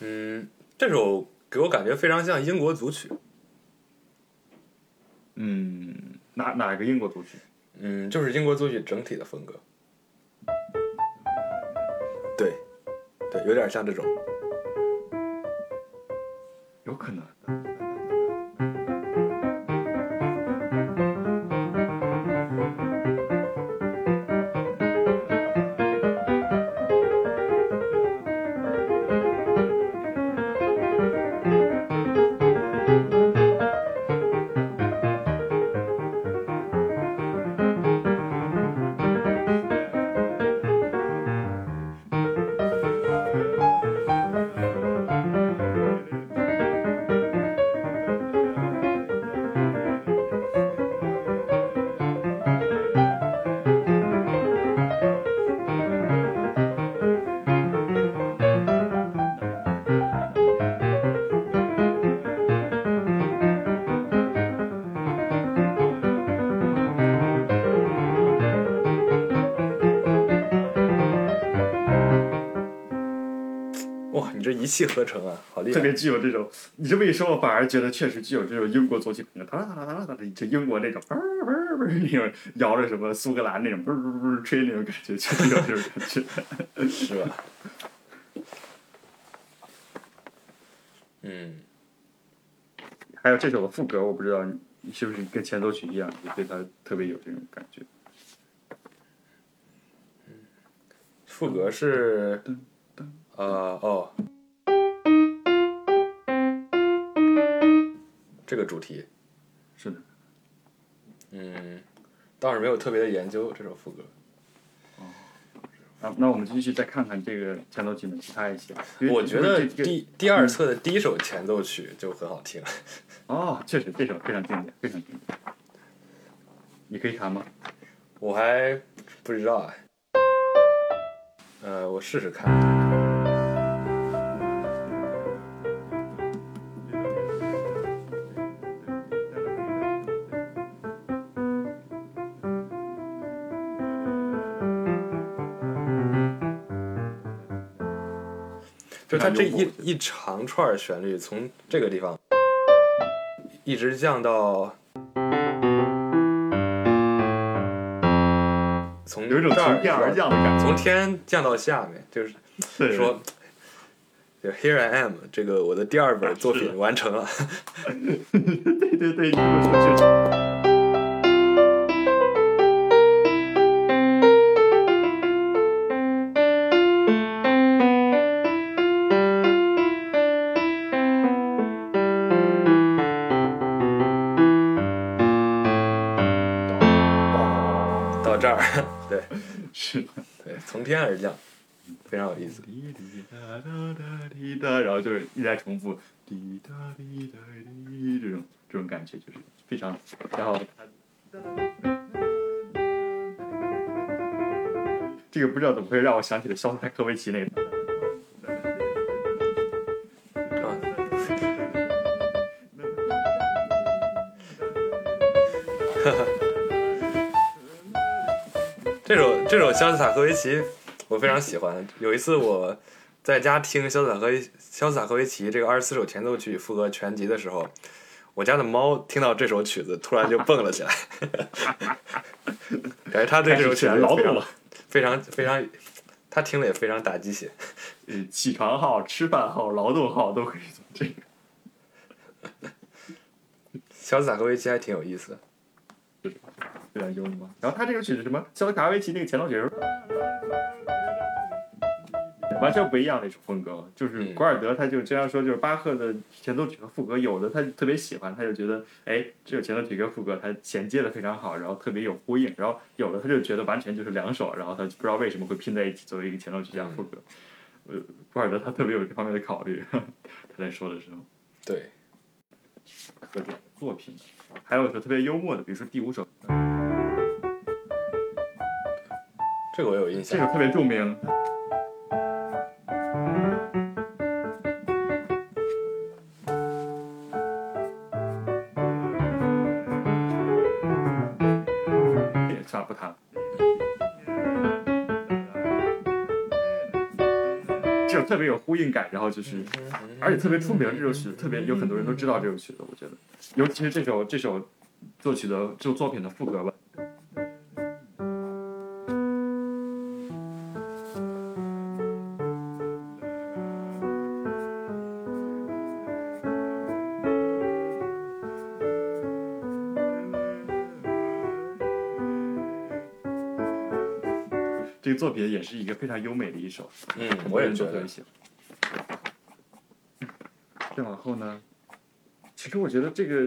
嗯，这首给我感觉非常像英国组曲。嗯，哪一个英国作曲？嗯，就是英国作曲整体的风格。对，对，有点像这种。有可能。一气呵成啊，好厉害！特别具有这种，你这么一说，我反而觉得确实具有这种英国作曲风格，哒哒哒哒哒哒，这英国那种，嘣嘣儿嘣儿那种摇着什么苏格兰那种，嘣儿嘣儿嘣儿吹那种感觉，确实有这种感觉。是吧？嗯，还有这首的副歌，我不知道你是不是跟前奏曲一样，你对它特别有这种感觉。副歌是，呃哦，这个主题，是的，嗯，倒是没有特别的研究这首副歌。啊，那我们继续再看看这个前奏曲的其他一些。我觉得第第二册的第一首前奏曲就很好听。哦，确实这首非常经典，非常经典。你可以弹吗？我还不知道啊。呃，我试试看。就它这一一长串旋律，从这个地方一直降到从有一种这儿从天而降的感觉。从天降到下面，就是对说，就 Here I am，这个我的第二本作品完成了。对对对，你这么说天而降，非常有意思。滴滴答答答滴答，然后就是一再重复滴答滴答滴这种这种感觉，就是非常，然后这个不知道怎么会让我想起了肖斯塔科维奇那个。这首肖斯塔科维奇我非常喜欢。有一次我在家听肖斯塔科肖斯塔科维奇这个二十四首前奏曲复合全集的时候，我家的猫听到这首曲子突然就蹦了起来，感觉他对这首曲子老懂了，非常非常，他听了也非常打鸡血。呃，起床号、吃饭号、劳动号都可以做这个。肖斯塔科维奇还挺有意思的。非常幽默。然后他这个曲子什么，肖斯塔科维奇那个前奏曲，完全不一样的一种风格。就是古尔德他就经常说，就是巴赫的前奏曲和副歌，有的他特别喜欢，他就觉得，哎，这首前奏曲跟副歌它衔接的非常好，然后特别有呼应。然后有的他就觉得完全就是两首，然后他不知道为什么会拼在一起作为一个前奏曲加副歌。呃，古尔德他特别有这方面的考虑，他在说的时候。对。特点作品，还有一首特别幽默的，比如说第五首。这个我有印象，这个特别著名。特别有呼应感，然后就是，而且特别出名。这首曲子特别有很多人都知道这首曲子，我觉得，尤其是这首这首作曲的这首作品的副歌吧。作品也是一个非常优美的一首，嗯，我也觉得。再往后呢，其实我觉得这个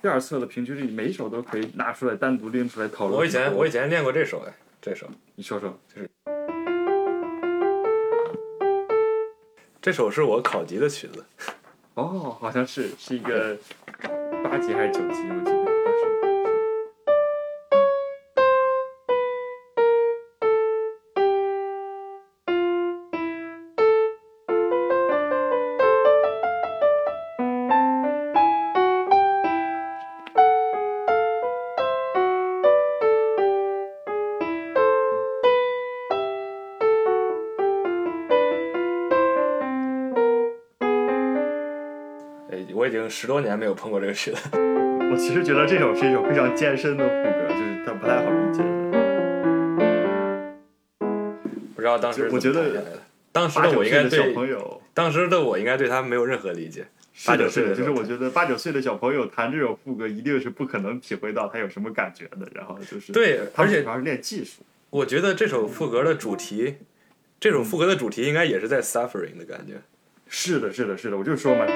第二册的平均率，每一首都可以拿出来单独拎出来讨论。我以前我以前练过这首哎，这首你说说，就是这首是我考级的曲子。哦，好像是是一个八级还是九级？我记得。十多年没有碰过这个曲子，我其实觉得这首是一种非常艰深的副歌，就是它不太好理解。不知道当时我觉得当时的我应该对小朋友，当时的我应该对他没有任何理解。八九岁的，就是我觉得八九岁的小朋友弹这种副歌，一定是不可能体会到他有什么感觉的。然后就是对，而且主要是练技术。我觉得这首副歌的主题，这首副歌的主题应该也是在 suffering 的感觉。是的，是的，是的，我就说嘛。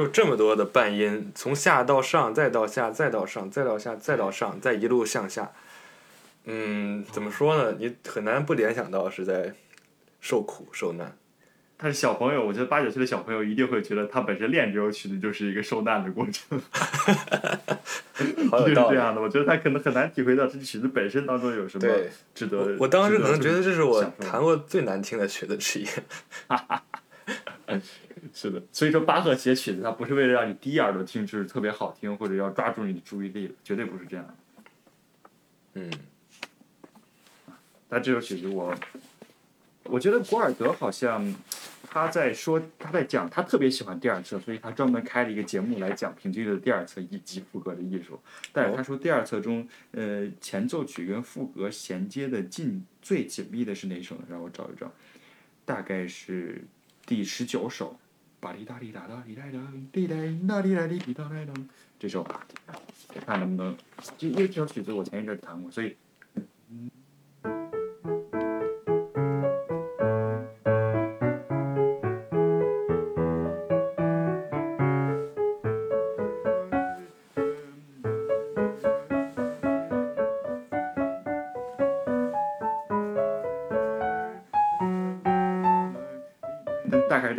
就这么多的半音，从下到上，再到下，再到上，再到下，再到上，再一路向下。嗯，怎么说呢？你很难不联想到是在受苦受难。但是小朋友，我觉得八九岁的小朋友一定会觉得他本身练这首曲子就是一个受难的过程。就是这样的，我觉得他可能很难体会到这曲子本身当中有什么值得。我当时可能觉得这是我弹过最难听的曲子之一。是的，所以说巴赫写曲子，他不是为了让你第一耳朵听就是特别好听，或者要抓住你的注意力，绝对不是这样。嗯，但这首曲子我，我觉得古尔德好像他在说他在讲他特别喜欢第二册，所以他专门开了一个节目来讲平均的第二册以及赋格的艺术。但是他说第二册中，呃，前奏曲跟赋格衔接的近最紧密的是哪首呢？让我找一找，大概是第十九首。巴哩哒哩哒哒哩哒哒哩哒哒哩哒哩哩哒哒哒，这首，看能不能，就因为这首曲子我前一阵弹过，所以。嗯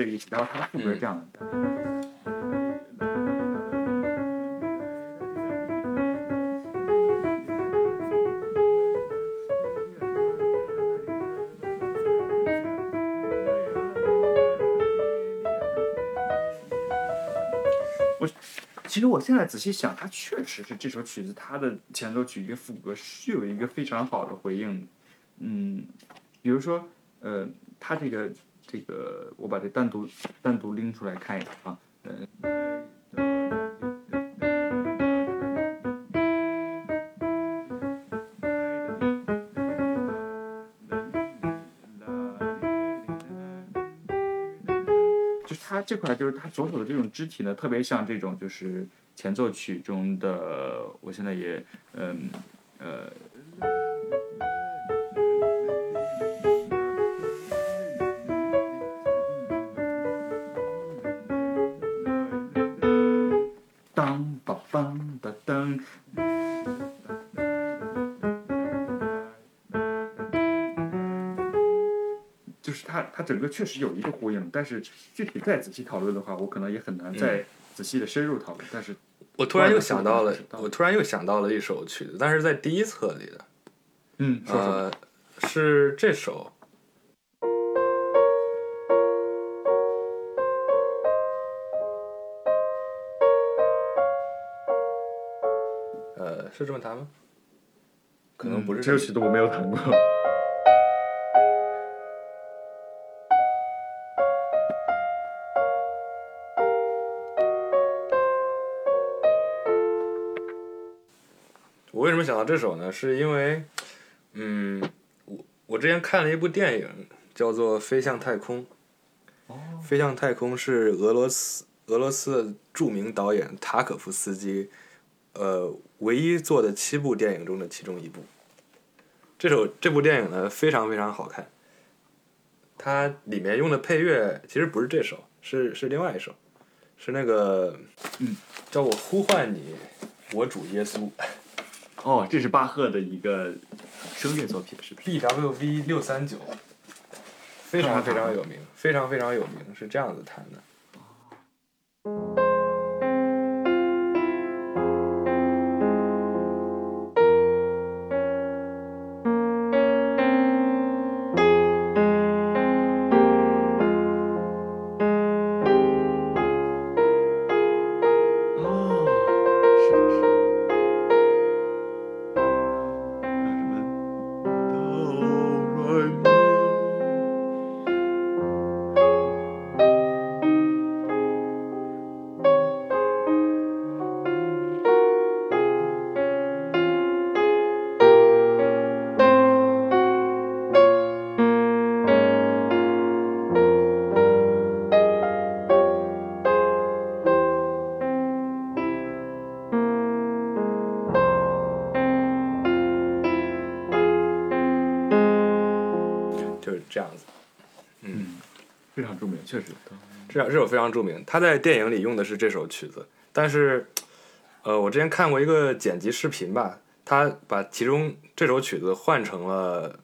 这个意思然后它的副歌是这样的？我其实我现在仔细想它确实是这首曲子它的前奏曲一个副歌是有一个非常好的回应嗯比如说呃它这个这个把这单独单独拎出来看一下啊，嗯。就是它这块，就是它左手的这种肢体呢，特别像这种就是前奏曲中的，我现在也嗯。它它整个确实有一个呼应，但是具体再仔细讨论的话，我可能也很难再仔细的深入讨论。但是我突然又想到了我突然又想到了一首曲子，但是在第一册里的，嗯，说说呃，是这首。呃，是这么弹吗？可能不是这首曲子我没有弹过。我为什么想到这首呢？是因为，嗯，我我之前看了一部电影，叫做《飞向太空》。哦，飞向太空是俄罗斯俄罗斯的著名导演塔可夫斯基，呃，唯一做的七部电影中的其中一部。这首这部电影呢非常非常好看，它里面用的配乐其实不是这首，是是另外一首，是那个，嗯，叫我呼唤你，我主耶稣。哦，这是巴赫的一个声乐作品，是不是？BWV 六三九，非常 非常有名，非常非常有名，是这样子弹的。这首这首非常著名，他在电影里用的是这首曲子，但是，呃，我之前看过一个剪辑视频吧，他把其中这首曲子换成了，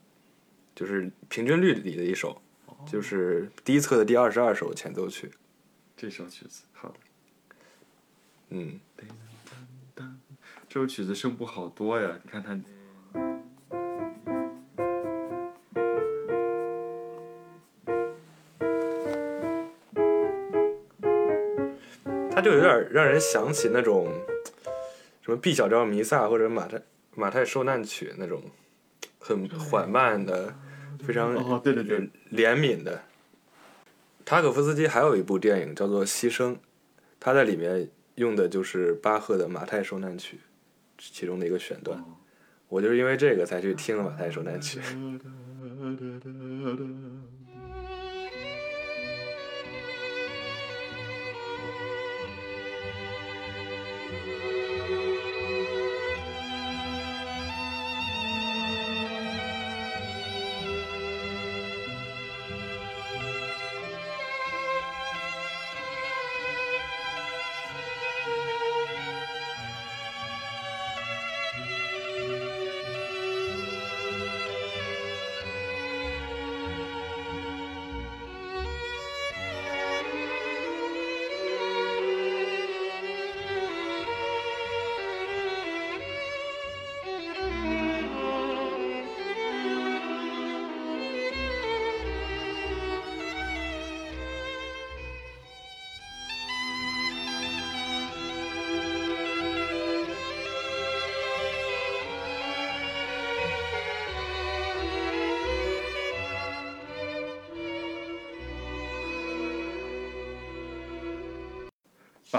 就是平均律里的一首，就是第一册的第二十二首前奏曲。这首曲子，好的。嗯，这首曲子声部好多呀，你看它。它就有点让人想起那种什么 B 小调弥撒或者马太马太受难曲那种很缓慢的、非常哦，对对对，怜悯的。塔可夫斯基还有一部电影叫做《牺牲》，他在里面用的就是巴赫的《马太受难曲》其中的一个选段。我就是因为这个才去听了《马太受难曲》。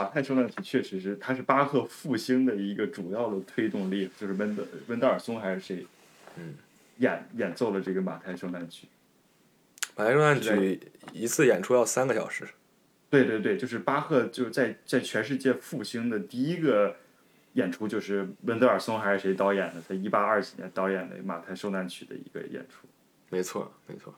太受难曲确实是，它是巴赫复兴的一个主要的推动力，就是温德温德尔松还是谁，嗯，演演奏了这个马太受难曲。马太受难曲一次演出要三个小时。对对对，就是巴赫就是在在全世界复兴的第一个演出，就是温德尔松还是谁导演的，在一八二几年导演的马太受难曲的一个演出。没错，没错。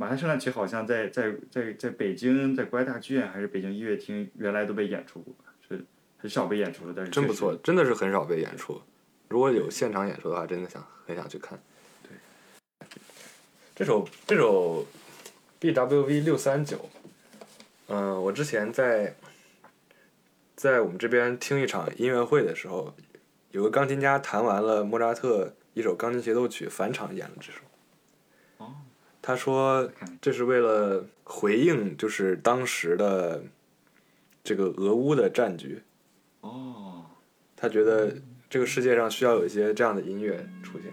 马太圣诞曲好像在在在在北京，在国家大剧院还是北京音乐厅，原来都被演出过，是很少被演出了。但是真不错，真的是很少被演出。如果有现场演出的话，真的想很想去看。对，这首这首 B W V 六三九，嗯，我之前在在我们这边听一场音乐会的时候，有个钢琴家弹完了莫扎特一首钢琴协奏曲，返场演了这首。他说：“这是为了回应，就是当时的这个俄乌的战局。哦，他觉得这个世界上需要有一些这样的音乐出现。”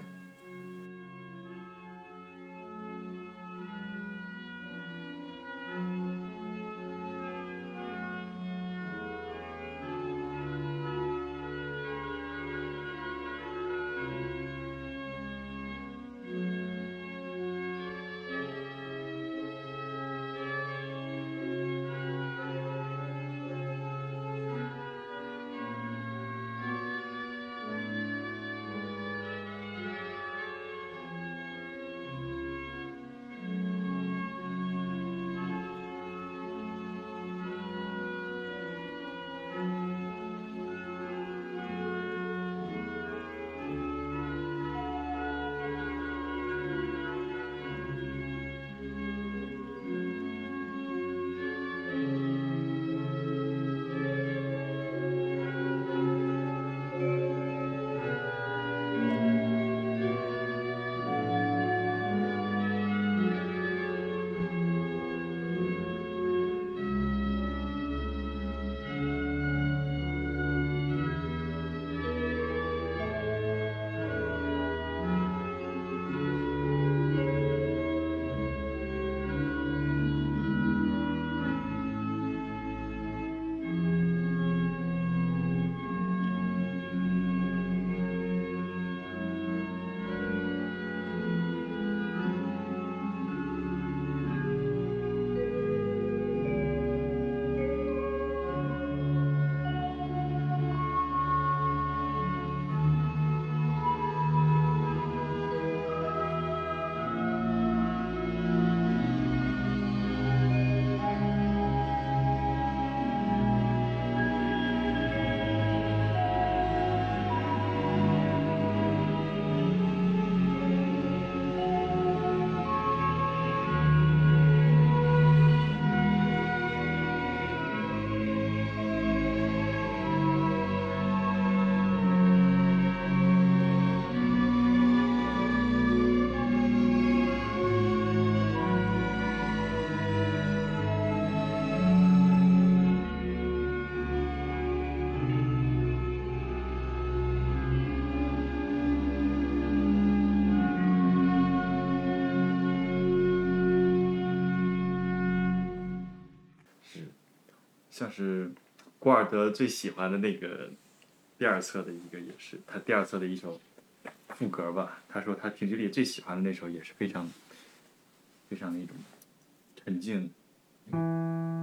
像是古尔德最喜欢的那个第二册的一个，也是他第二册的一首副歌吧。他说他平时里最喜欢的那首，也是非常非常的一种沉静。嗯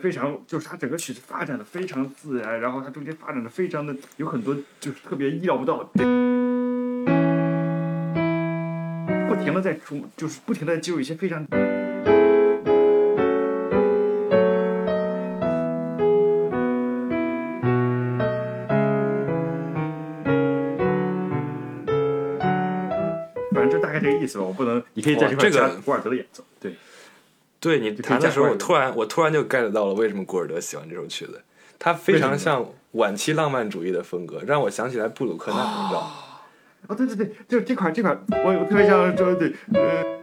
非常，就是它整个曲子发展的非常自然，然后它中间发展的非常的有很多就是特别意料不到的，不停的在出，就是不停的就有一些非常。反正就大概这个意思吧，我不能，你可以在这块哇这个加古尔德的演奏，对。对你弹的时候，我突然我突然就 get 到了为什么古尔德喜欢这首曲子，它非常像晚期浪漫主义的风格，让我想起来布鲁克纳，你知道吗？哦，对对对，就是这块儿这块儿，我我特别想说，对，呃，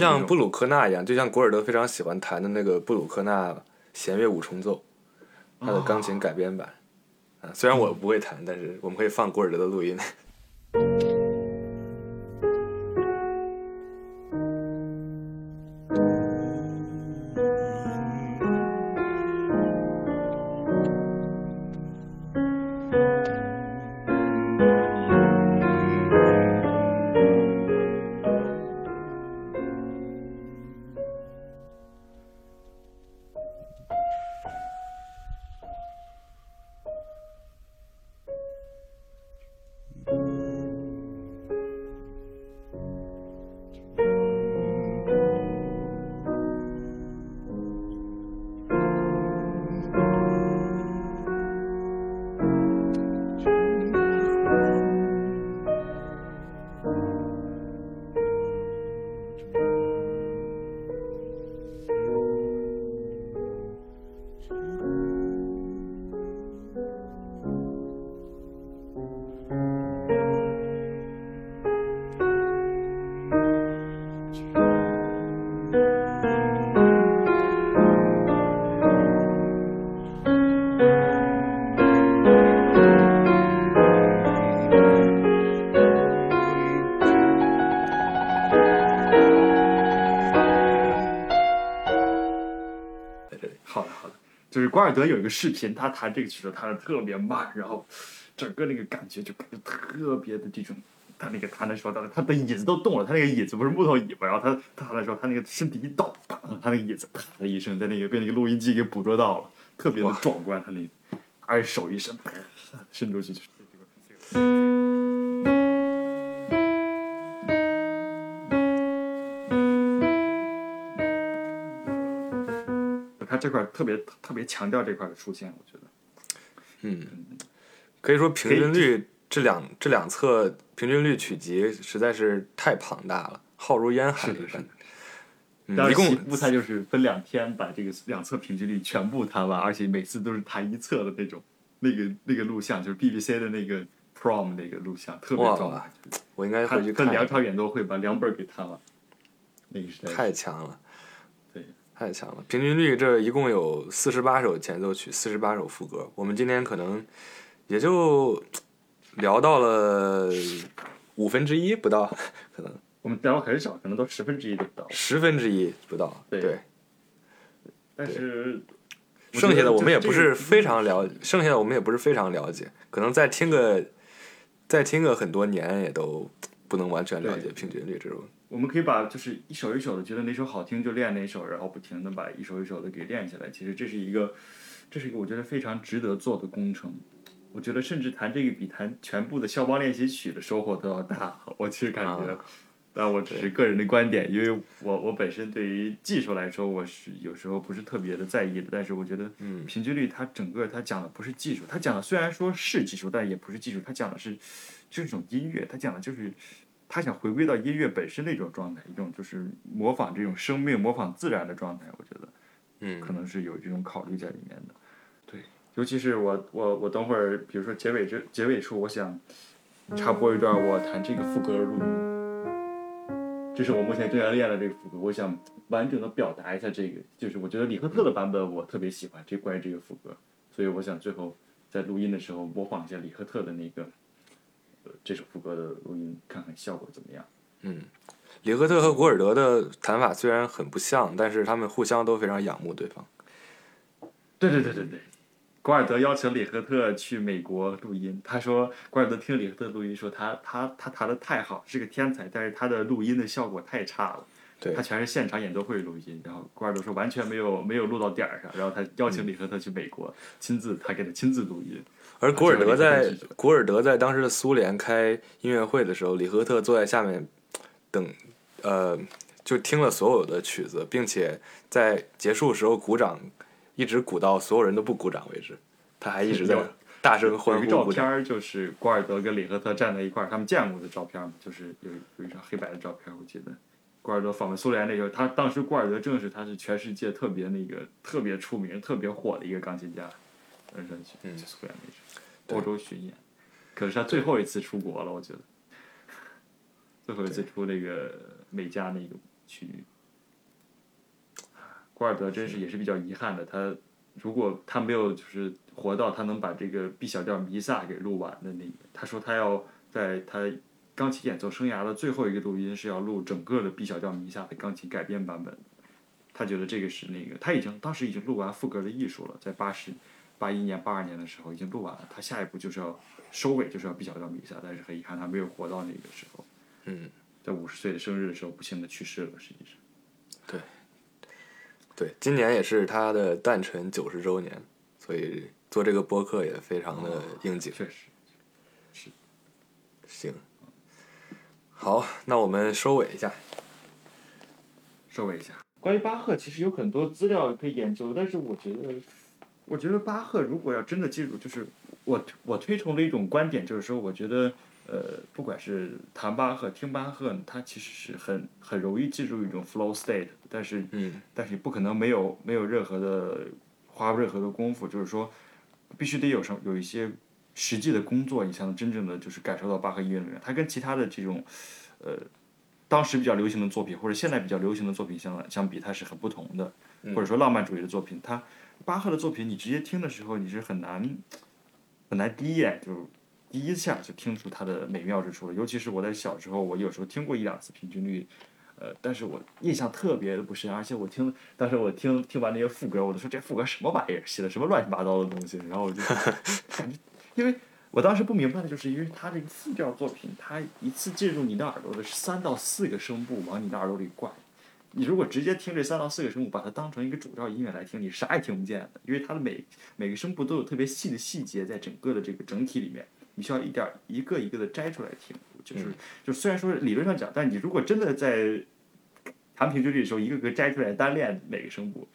像布鲁克纳一样，就像古尔德非常喜欢弹的那个布鲁克纳弦乐五重奏，它的钢琴改编版。啊，虽然我不会弹，但是我们可以放古尔德的录音。尔德有一个视频，他弹这个曲子弹的特别慢，然后整个那个感觉就感觉特别的这种。他那个弹的时候，他他的椅子都动了，他那个椅子不是木头椅嘛，然后他他弹的时候，他那个身体一倒，砰，他那个椅子啪的一声，在那个被那个录音机给捕捉到了，特别的壮观，他那个，而且手一伸，啪伸出去就是这块儿特别特别强调这块儿的出现，我觉得。嗯，可以说平均率这两这两侧平均率取集实在是太庞大了，浩如烟海是的是的一般。嗯一共然起步他就是分两天把这个两侧平均率全部弹完，而且每次都是弹一侧的那种，那个那个录像就是 BBC 的那个 Prom 那个录像，特别哇壮观。我应该他回去看一下，分两场演奏会把两本儿给弹完，那个时代太强了，对，太强了。平均率这一共有四十八首前奏曲，四十八首副歌。我们今天可能也就聊到了五分之一不到，可能我们聊很少，可能都十分之一都不到。十分之一不到。对对，但是剩下的我们也不是非常。了，剩下的我们也不是非常了解，可能再听个再听个很多年也都不能完全了解平均率这种。我们可以把就是一首一首的，觉得哪首好听就练哪首，然后不停的把一首一首的给练下来。其实这是一个，这是一个我觉得非常值得做的工程。我觉得甚至弹这个比弹全部的肖邦练习曲的收获都要大。我其实感觉，啊但我只是个人的观点，因为我我本身对于技术来说，我是有时候不是特别的在意的。但是我觉得，嗯平均率它整个它讲的不是技术，它讲的虽然说是技术，但也不是技术，它讲的是就是一种音乐，它讲的就是他想回归到音乐本身的一种状态，一种就是模仿这种生命、模仿自然的状态。我觉得嗯可能是有这种考虑在里面的。对，尤其是我我我等会儿，比如说结尾这结尾处，我想插播一段我弹这个副歌的录音。这是我目前正在练的这个副歌，我想完整的表达一下这个，就是我觉得李赫特的版本我特别喜欢这关于这个副歌，所以我想最后在录音的时候模仿一下李赫特的那个呃这首副歌的录音，看看效果怎么样。嗯，里赫特和古尔德的弹法虽然很不像，但是他们互相都非常仰慕对方。对对对对对，古尔德邀请里赫特去美国录音，他说古尔德听里赫特录音说他他他弹的太好，是个天才，但是他的录音的效果太差了。对他全是现场演奏会录音，然后古尔德说完全没有没有录到点儿上，然后他邀请里赫特去美国，亲自他给他亲自录音。而古尔德在古尔德在当时的苏联开音乐会的时候，李赫特坐在下面等，呃，就听了所有的曲子，并且在结束时候鼓掌，一直鼓到所有人都不鼓掌为止，他还一直在大声欢呼照片儿就是古尔德跟李赫特站在一块儿，他们见过的照片儿嘛，就是有有一张黑白的照片儿，我记得。古尔德访问苏联那时候，他当时古尔德正是他是全世界特别那个特别出名、特别火的一个钢琴家，当时去嗯去苏联那时对候，欧洲巡演。可是他最后一次出国了，我觉得，最后一次出那个美加那个区域。古尔德真是也是比较遗憾的，他如果他没有就是活到他能把这个 B 小调弥撒给录完的那个，他说他要在他钢琴演奏生涯的最后一个录音是要录整个的 B 小调弥撒的钢琴改编版本。他觉得这个是那个他已经当时已经录完副歌的艺术了，在八十八一年、八二年的时候已经录完了，他下一步就是要收尾，就是要比小调弥撒，但是很遗憾他没有活到那个时候，嗯，在五十岁的生日的时候不幸的去世了，实际上。对，对今年也是他的诞辰九十周年，所以做这个播客也非常的应景。确实，是行，好，那我们收尾一下。收尾一下。关于巴赫，其实有很多资料可以研究，但是我觉得，我觉得巴赫如果要真的记住，就是我我推崇的一种观点，就是说，我觉得，呃，不管是弹巴赫、听巴赫，他其实是很很容易记住一种 flow state，但是嗯但是你不可能没有没有任何的花任何的功夫，就是说，必须得有什有一些实际的工作，你才能真正的就是感受到巴赫音乐里面，它跟其他的这种，呃，当时比较流行的作品或者现在比较流行的作品相相比，它是很不同的，或者说浪漫主义的作品，它巴赫的作品你直接听的时候，你是很难很难第一眼就第一下就听出它的美妙之处了，尤其是我在小时候，我有时候听过一两次，平均律。呃，但是我印象特别的不深，而且我听当时我听听完那些副歌，我都说这副歌什么玩意儿，写的什么乱七八糟的东西，然后我就 感觉，因为我当时不明白的就是，因为它这个四调作品，它一次进入你的耳朵的是三到四个声部往你的耳朵里灌，你如果直接听这三到四个声部，把它当成一个主调音乐来听，你啥也听不见的，因为它的每每个声部都有特别细的细节在整个的这个整体里面，你需要一点儿一个一个的摘出来听，就是、就虽然说理论上讲，但你如果真的在弹平均律的时候，一个个摘出来单练每个声部，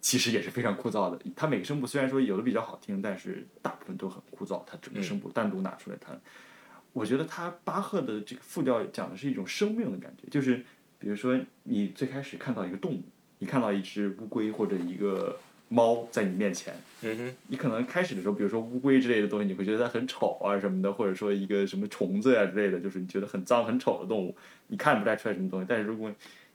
其实也是非常枯燥的。它每个声部虽然说有的比较好听，但是大部分都很枯燥。它整个声部单独拿出来弹，我觉得它巴赫的这个复调讲的是一种生命的感觉，就是比如说你最开始看到一个动物，你看到一只乌龟或者一个猫在你面前，嗯哼，你可能开始的时候，比如说乌龟之类的东西，你会觉得它很丑啊什么的，或者说一个什么虫子呀、之类的，就是你觉得很脏很丑的动物，你看不太出来什么东西。但是如果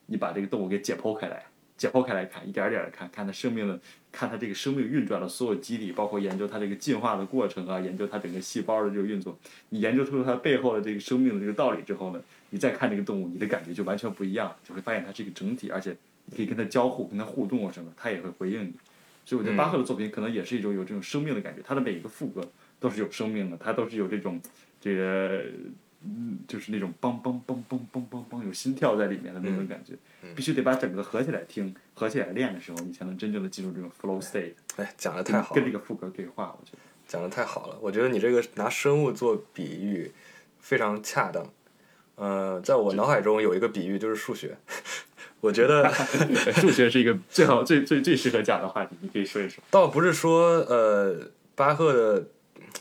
你把这个动物给解剖开来，解剖开来看，一点儿点的看，看它生命的，看它这个生命运转的所有机理，包括研究它这个进化的过程啊，研究它整个细胞的这个运作，你研究出它背后的这个生命的这个道理之后呢，你再看这个动物，你的感觉就完全不一样，就会发现它是一个整体，而且你可以跟它交互、跟它互动啊什么，它也会回应你。所以我觉得巴赫的作品可能也是一种有这种生命的感觉，他的每一个副歌都是有生命的，它都是有这种这个嗯，就是那种梆梆梆梆梆梆梆有心跳在里面的那种感觉，必须得把整个合起来听，合起来练的时候，你才能真正的进入这种 flow state，哎，讲的太好了，跟这个副歌对话，我觉得。讲的太好了。我觉得你这个拿生物做比喻非常恰当。呃，在我脑海中有一个比喻就是数学，我觉得 数学是一个最好最最最适合讲的话题，你可以说一说。倒不是说呃巴赫的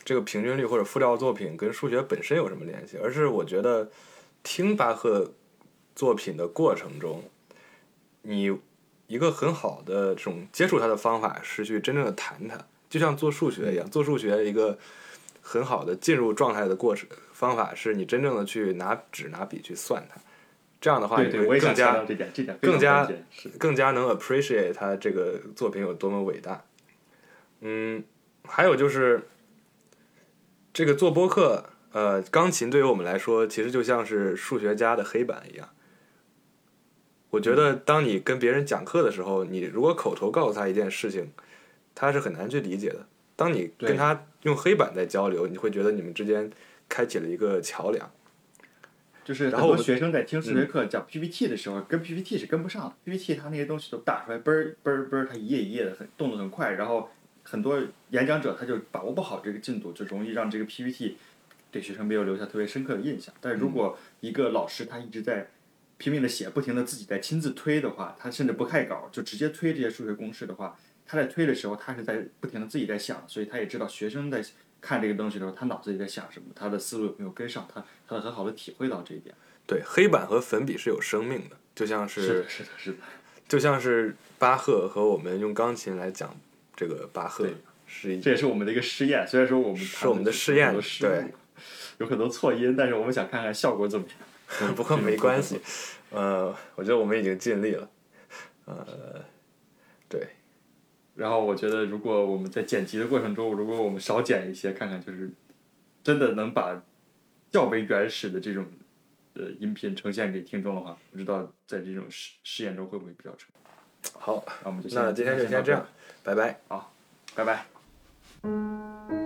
这个平均律或者复调作品跟数学本身有什么联系，而是我觉得听巴赫作品的过程中，你一个很好的这种接触他的方法是去真正的谈它，就像做数学一样，做数学一个很好的进入状态的过程方法是你真正的去拿纸拿笔去算它，这样的话你会更加更加更加能 appreciate 他这个作品有多么伟大。嗯，还有就是这个做播客，呃，钢琴对于我们来说，其实就像是数学家的黑板一样。我觉得当你跟别人讲课的时候，你如果口头告诉他一件事情，他是很难去理解的。当你跟他用黑板在交流，你会觉得你们之间开启了一个桥梁。就是很多学生在听数学课讲 PPT 的时候，跟 PPT 是跟不上的。PPT 它那些东西都打出来，嘣儿嘣儿嘣儿，它一页一页的，很动作很快。然后很多演讲者他就把握不好这个进度，就容易让这个 PPT 对学生没有留下特别深刻的印象。但是如果一个老师他一直在拼命的写，不停的自己在亲自推的话，他甚至不看稿就直接推这些数学公式的话，他在推的时候，他是在不停的自己在想，所以他也知道学生在看这个东西的时候，他脑子里在想什么，他的思路有没有跟上，他他能很好的体会到这一点。对，黑板和粉笔是有生命的，就像是的，是的，是的。就像是巴赫和我们用钢琴来讲这个巴赫是一这也是我们的一个试验，虽然说我们是我们的试验对，有很多错音，但是我们想看看效果怎么样。不过没关系，呃，我觉得我们已经尽力了，呃，对，然后我觉得，如果我们在剪辑的过程中，如果我们少剪一些，看看就是真的能把较为原始的这种呃音频呈现给听众的话，不知道在这种试试验中会不会比较成功。好，那我们就那今天就先这样，拜拜。拜拜。